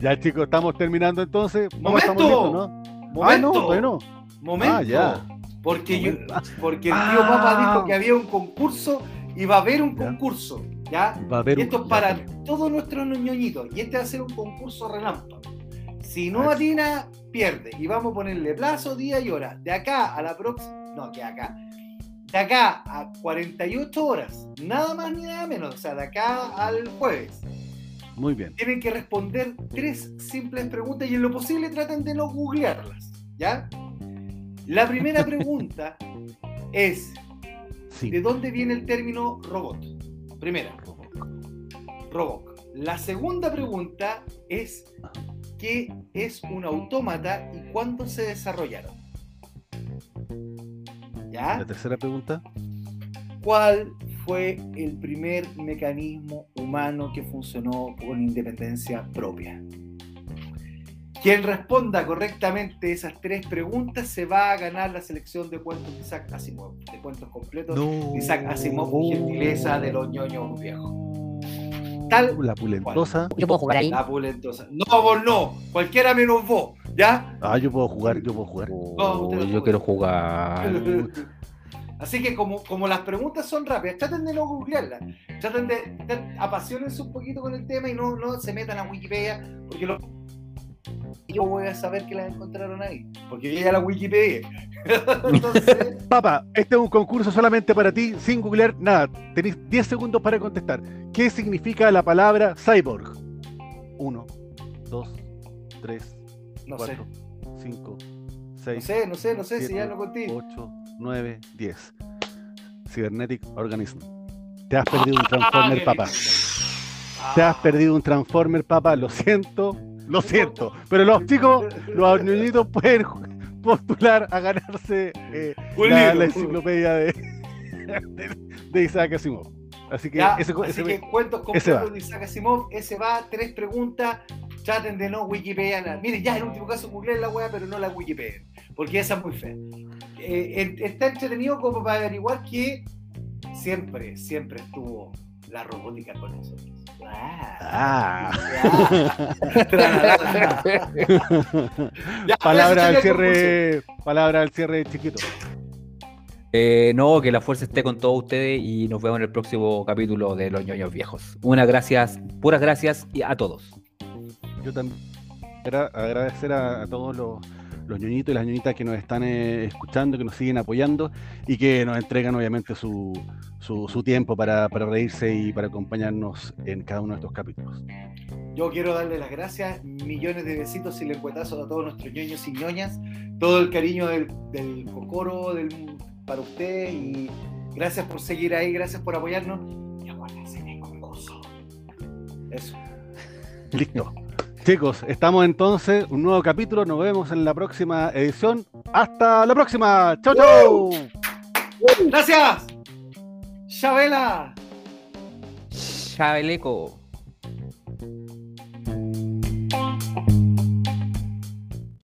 Ya chicos, estamos terminando entonces. ¡Momento! listos, ¿no? Momento. Ah, no. Momento. Ah, ya. Porque, yo, Momento. porque el tío Ah. Papa dijo que había un concurso y va a haber un Ya. concurso. ¿Ya? Va a haber Y un- esto es para todos nuestros ñoñitos. Y este va a ser un concurso relámpago. Si no atina, pierde. Y vamos a ponerle plazo, día y hora. De acá a la próxima. No, que acá. De acá a 48 horas. Nada más ni nada menos. O sea, de acá al jueves. Muy bien. Tienen que responder tres simples preguntas y en lo posible traten de no googlearlas. ¿Ya? La primera pregunta (laughs) es: Sí. ¿de dónde viene el término robot? Primera. Roboc. La segunda pregunta es ¿qué es un autómata y cuándo se desarrollaron? ¿Ya? La tercera pregunta. ¿Cuál fue el primer mecanismo humano que funcionó con independencia propia? Quien responda correctamente esas tres preguntas se va a ganar la selección de cuentos de Isaac Asimov, de cuentos completos No. de Isaac Asimov, gentileza de los ñoños viejos. Tal La pulentosa. Yo puedo jugar ahí. La pulentosa. No, vos no. Cualquiera menos vos. ¿Ya? Ah, yo puedo jugar, yo puedo jugar. No yo quiero jugar. (laughs) Así que como, como las preguntas son rápidas, traten de no googlearlas. Traten de, de- apasionense un poquito con el tema y no, no se metan a Wikipedia, porque lo, yo voy a saber que las encontraron ahí. Porque yo ya la Wikipedia. (laughs) Entonces, (laughs) Papá, este es un concurso solamente para ti, sin googlear nada. Tenéis 10 segundos para contestar. ¿Qué significa la palabra cyborg? 1, 2, 3, no sé. 4, 5, No 6, sé, no sé, no sé si siete, ya lo conté. 8, 9, 10. Cybernetic Organism. Te has perdido un Transformer, qué papá. Te has perdido un Transformer, papá. Lo siento, (laughs) lo siento. Pero los chicos, los ñoñitos pueden postular a ganarse eh, la, enciclopedia de, de, (laughs) de Isaac Asimov. Así que Ya, ese, así ese- que cuentos completos de Isaac Asimov, ese va, tres preguntas, traten de no Wikipedia nada. Miren, ya en último caso googleen la wea, pero no la Wikipedia, porque esa es muy fea. Eh, está entretenido como para averiguar que siempre, siempre estuvo la robótica con nosotros. Ah. Ya, (laughs) palabra al cierre, palabra al cierre chiquito. Eh, no, que la fuerza esté con todos ustedes y nos vemos en el próximo capítulo de Los ñoños viejos. Unas gracias, puras gracias y a todos. Yo también agradecer a, a todos los, los ñoñitos y las ñoñitas que nos están eh, escuchando, que nos siguen apoyando y que nos entregan obviamente su, su, su tiempo para, para reírse y para acompañarnos en cada uno de estos capítulos. Yo quiero darle las gracias, millones de besitos y lengüetazos a todos nuestros ñoños y ñoñas, todo el cariño del, del cocoro del, para ustedes y gracias por seguir ahí, gracias por apoyarnos y acuérdense del concurso. Eso. Listo. Chicos, estamos entonces, un nuevo capítulo, nos vemos en la próxima edición. Hasta la próxima. Chau, chau. Gracias. Chabela. Chabeleco.